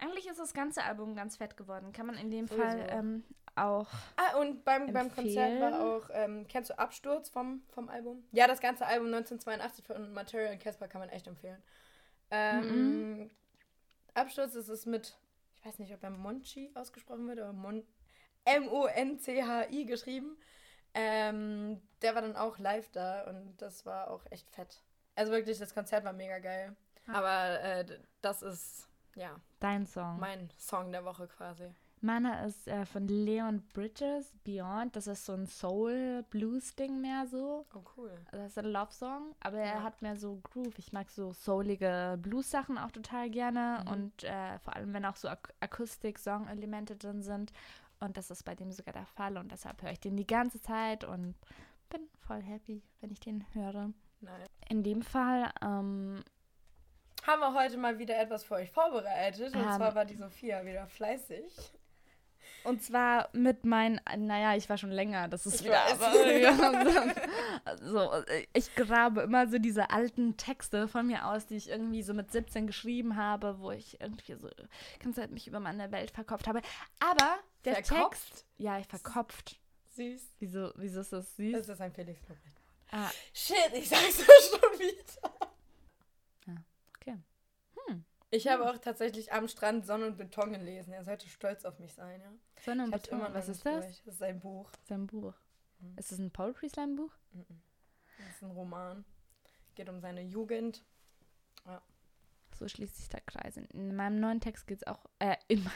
Eigentlich ist das ganze Album ganz fett geworden. Kann man in dem Sowieso. Fall ähm, auch. Ah, und beim, beim Konzert war auch, ähm, kennst du Absturz vom, vom Album? Ja, das ganze Album 1982 von Material und Casper kann man echt empfehlen. Ähm, Absturz ist es mit, ich weiß nicht, ob er Monchi ausgesprochen wird, Mon M-O-N-C-H-I geschrieben. Ähm, der war dann auch live da und das war auch echt fett. Also wirklich, das Konzert war mega geil. Aber äh, das ist, ja, Dein Song. mein Song der Woche quasi. Meiner ist äh, von Leon Bridges, Beyond. Das ist so ein Soul-Blues-Ding mehr so. Oh, cool. Also das ist ein Love-Song, aber er Ja. hat mehr so Groove. Ich mag so soulige Blues-Sachen auch total gerne Mhm. und äh, vor allem, wenn auch so Ak Akustik-Song-Elemente drin sind. Und das ist bei dem sogar der Fall und deshalb höre ich den die ganze Zeit und bin voll happy, wenn ich den höre. Nein. In dem Fall, ähm, haben wir heute mal wieder etwas für euch vorbereitet. Und Ähm. zwar war die Sophia wieder fleißig. und zwar mit meinen, naja, ich war schon länger, das ist Ich wieder, so, äh, ich grabe immer so diese alten Texte von mir aus, die ich irgendwie so mit 17 geschrieben habe, wo ich irgendwie so die ganze Zeit mich über meine Welt verkauft habe. Aber der Verkopft? Text, ja, ich verkopft. Süß. Wieso, wieso ist das süß? Das ist ein Felix ah, Shit, ich sag's schon wieder. Ich habe auch tatsächlich am Strand Sonne und Beton gelesen. Er sollte stolz auf mich sein, ja. Sonne und Beton, was ist das? durch. Das ist ein Buch. Sein Buch. Mhm. Ist das ein Poetry Slam Buch? Das ist ein Roman. Geht um seine Jugend. So schließt sich der Kreis. In- In meinem neuen Text geht es auch, äh, in meinem,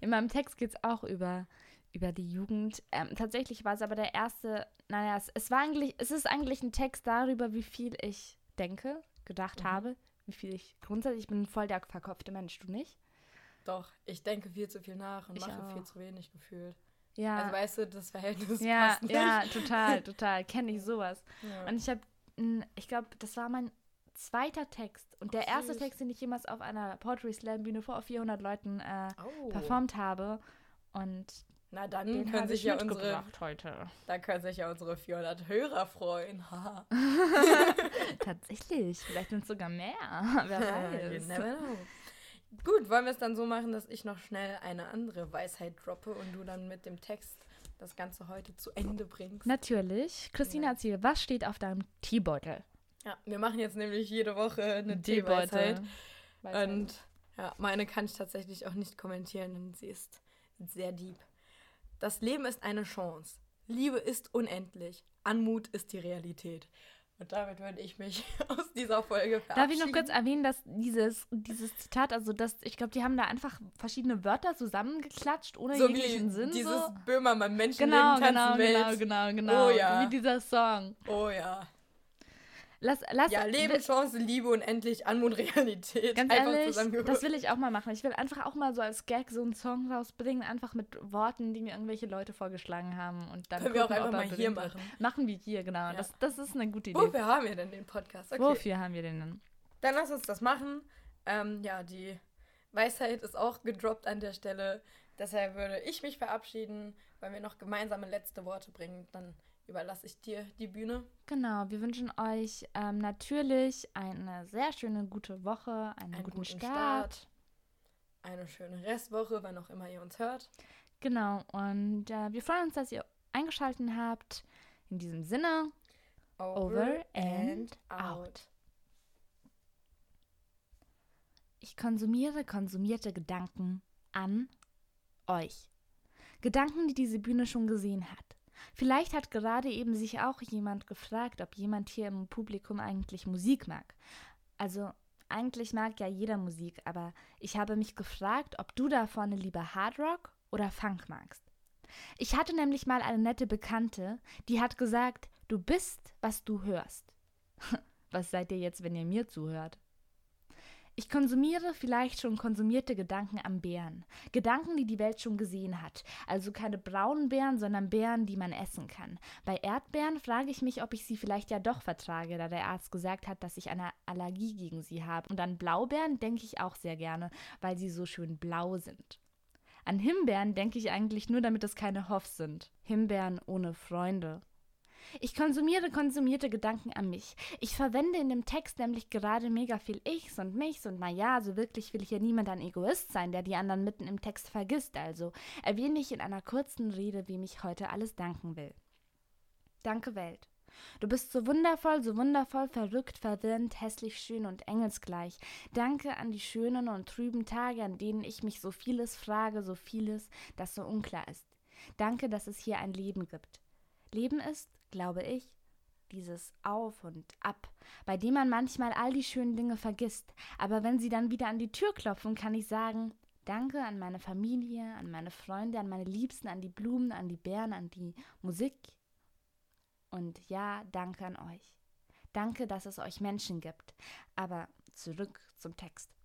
in meinem Text geht es auch über, über die Jugend. Ähm, tatsächlich war es aber der erste, naja, es, es war eigentlich, es ist eigentlich ein Text darüber, wie viel ich denke, gedacht Mhm. habe, wie viel ich grundsätzlich, ich bin voll der verkopfte Mensch, du nicht? Doch, ich denke viel zu viel nach und Ich mache auch. viel zu wenig gefühlt. Ja, Also weißt du, das Verhältnis ja, passt nicht. ja, total, total, kenne ich sowas. Ja. Und ich habe, ich glaube, das war mein zweiter Text und der Ach, erste süß. Text, den ich jemals auf einer Poetry Slam Bühne vor 400 Leuten äh, oh. performt habe. Und Na dann den können sich ich ja unsere, heute. da können sich ja unsere 400 Hörer freuen. Tatsächlich, vielleicht sind es sogar mehr. Wer You weiß. never know. Gut, wollen wir es dann so machen, dass ich noch schnell eine andere Weisheit droppe und du dann mit dem Text das Ganze heute zu Ende bringst? Natürlich. Christina, Ja. erzähl, was steht auf deinem Teebeutel? Ja, wir machen jetzt nämlich jede Woche eine. Weisheit. Und ja, meine kann ich tatsächlich auch nicht kommentieren, denn sie ist sehr deep. Das Leben ist eine Chance. Liebe ist unendlich. Anmut ist die Realität. Und damit würde ich mich aus dieser Folge verabschieden. Darf ich noch kurz erwähnen, dass dieses, dieses Zitat, also das, ich glaube, die haben da einfach verschiedene Wörter zusammengeklatscht, ohne so wie jeglichen Sinn. dieses so. Böhmermann Menschenleben Genau, tanzen genau, Welt. genau, genau, genau. Oh ja. Wie dieser Song. Oh ja. Lass, lass, Ja, Leben, Chance, Liebe, unendlich, Anmut, Realität. Ganz Einfach ehrlich, das will ich auch mal machen. Ich will einfach auch mal so als Gag so einen Song rausbringen, einfach mit Worten, die mir irgendwelche Leute vorgeschlagen haben. Und dann Können wir auch gucken, einfach mal hier berühmt wird. machen. Machen wir hier, genau. Ja. Das, das ist eine gute Idee. Wofür haben wir denn den Podcast? Okay. Wofür haben wir den denn? Dann lass uns das machen. Ähm, ja, die Weisheit ist auch gedroppt an der Stelle. Deshalb würde ich mich verabschieden, weil wir noch gemeinsame letzte Worte bringen. Dann überlasse ich dir die Bühne. Genau, wir wünschen euch ähm, natürlich eine sehr schöne, gute Woche, einen, Einen guten, guten Start. Start. Eine schöne Restwoche, wann auch immer ihr uns hört. Genau, und äh, wir freuen uns, dass ihr eingeschaltet habt. In diesem Sinne, over and out. Ich konsumiere konsumierte Gedanken an euch. Gedanken, die diese Bühne schon gesehen hat. Vielleicht hat gerade eben sich auch jemand gefragt, ob jemand hier im Publikum eigentlich Musik mag. Also eigentlich mag ja jeder Musik, aber ich habe mich gefragt, ob du da vorne lieber Hardrock oder Funk magst. Ich hatte nämlich mal eine nette Bekannte, die hat gesagt, du bist, was du hörst. Was seid ihr jetzt, wenn ihr mir zuhört? Ich konsumiere vielleicht schon konsumierte Gedanken am Bären. Gedanken, die die Welt schon gesehen hat. Also keine braunen Beeren, sondern Beeren, die man essen kann. Bei Erdbeeren frage ich mich, ob ich sie vielleicht ja doch vertrage, da der Arzt gesagt hat, dass ich eine Allergie gegen sie habe. Und an Blaubeeren denke ich auch sehr gerne, weil sie so schön blau sind. An Himbeeren denke ich eigentlich nur, damit es keine Hoffs sind. Himbeeren ohne Freunde. Ich konsumiere konsumierte Gedanken an mich. Ich verwende in dem Text nämlich gerade mega viel Ichs und Michs und naja, so wirklich will hier niemand ein Egoist sein, der die anderen mitten im Text vergisst, also erwähne ich in einer kurzen Rede, wem ich heute alles danken will. Danke Welt. Du bist so wundervoll, so wundervoll, verrückt, verwirrend, hässlich, schön und engelsgleich. Danke an die schönen und trüben Tage, an denen ich mich so vieles frage, so vieles, das so unklar ist. Danke, dass es hier ein Leben gibt. Leben ist, glaube ich, dieses Auf und Ab, bei dem man manchmal all die schönen Dinge vergisst. Aber wenn sie dann wieder an die Tür klopfen, kann ich sagen, Danke an meine Familie, an meine Freunde, an meine Liebsten, an die Blumen, an die Bären, an die Musik. Und ja, danke an euch. Danke, dass es euch Menschen gibt. Aber zurück zum Text.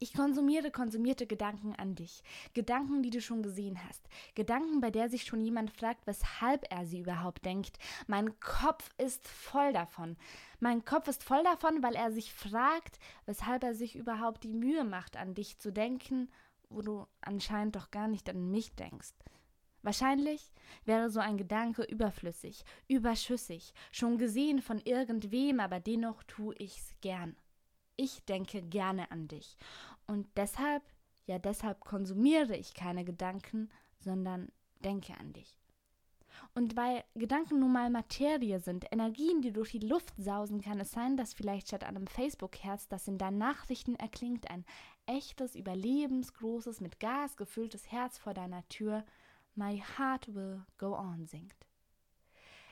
Ich konsumiere konsumierte Gedanken an dich. Gedanken, die du schon gesehen hast. Gedanken, bei der sich schon jemand fragt, weshalb er sie überhaupt denkt. Mein Kopf ist voll davon. Mein Kopf ist voll davon, weil er sich fragt, weshalb er sich überhaupt die Mühe macht, an dich zu denken, wo du anscheinend doch gar nicht an mich denkst. Wahrscheinlich wäre so ein Gedanke überflüssig, überschüssig, schon gesehen von irgendwem, aber dennoch tue ich's gern. Ich denke gerne an dich. Und deshalb, ja deshalb konsumiere ich keine Gedanken, sondern denke an dich. Und weil Gedanken nun mal Materie sind, Energien, die durch die Luft sausen, kann es sein, dass vielleicht statt einem Facebook-Herz, das in deinen Nachrichten erklingt, ein echtes, überlebensgroßes, mit Gas gefülltes Herz vor deiner Tür My Heart Will Go On singt.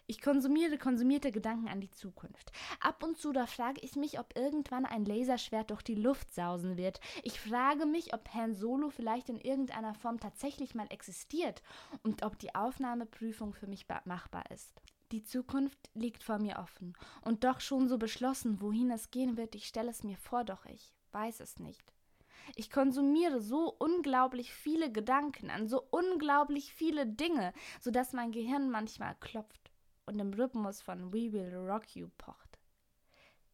Ich konsumiere konsumierte Gedanken an die Zukunft. Ab und zu da frage ich mich, ob irgendwann ein Laserschwert durch die Luft sausen wird. Ich frage mich, ob Han Solo vielleicht in irgendeiner Form tatsächlich mal existiert und ob die Aufnahmeprüfung für mich machbar ist. Die Zukunft liegt vor mir offen und doch schon so beschlossen, wohin es gehen wird. Ich stelle es mir vor, doch ich weiß es nicht. Ich konsumiere so unglaublich viele Gedanken an so unglaublich viele Dinge, sodass mein Gehirn manchmal klopft und im Rhythmus von We Will Rock You pocht.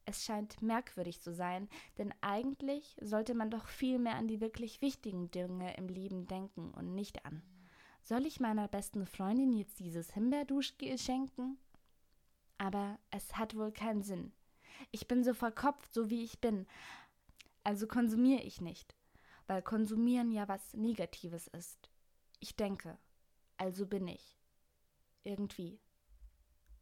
Es scheint merkwürdig zu sein, denn eigentlich sollte man doch viel mehr an die wirklich wichtigen Dinge im Leben denken und nicht an Soll ich meiner besten Freundin jetzt dieses Himbeerduschgel schenken? Aber es hat wohl keinen Sinn. Ich bin so verkopft, so wie ich bin. Also konsumiere ich nicht, weil konsumieren ja was Negatives ist. Ich denke, also bin ich. Irgendwie.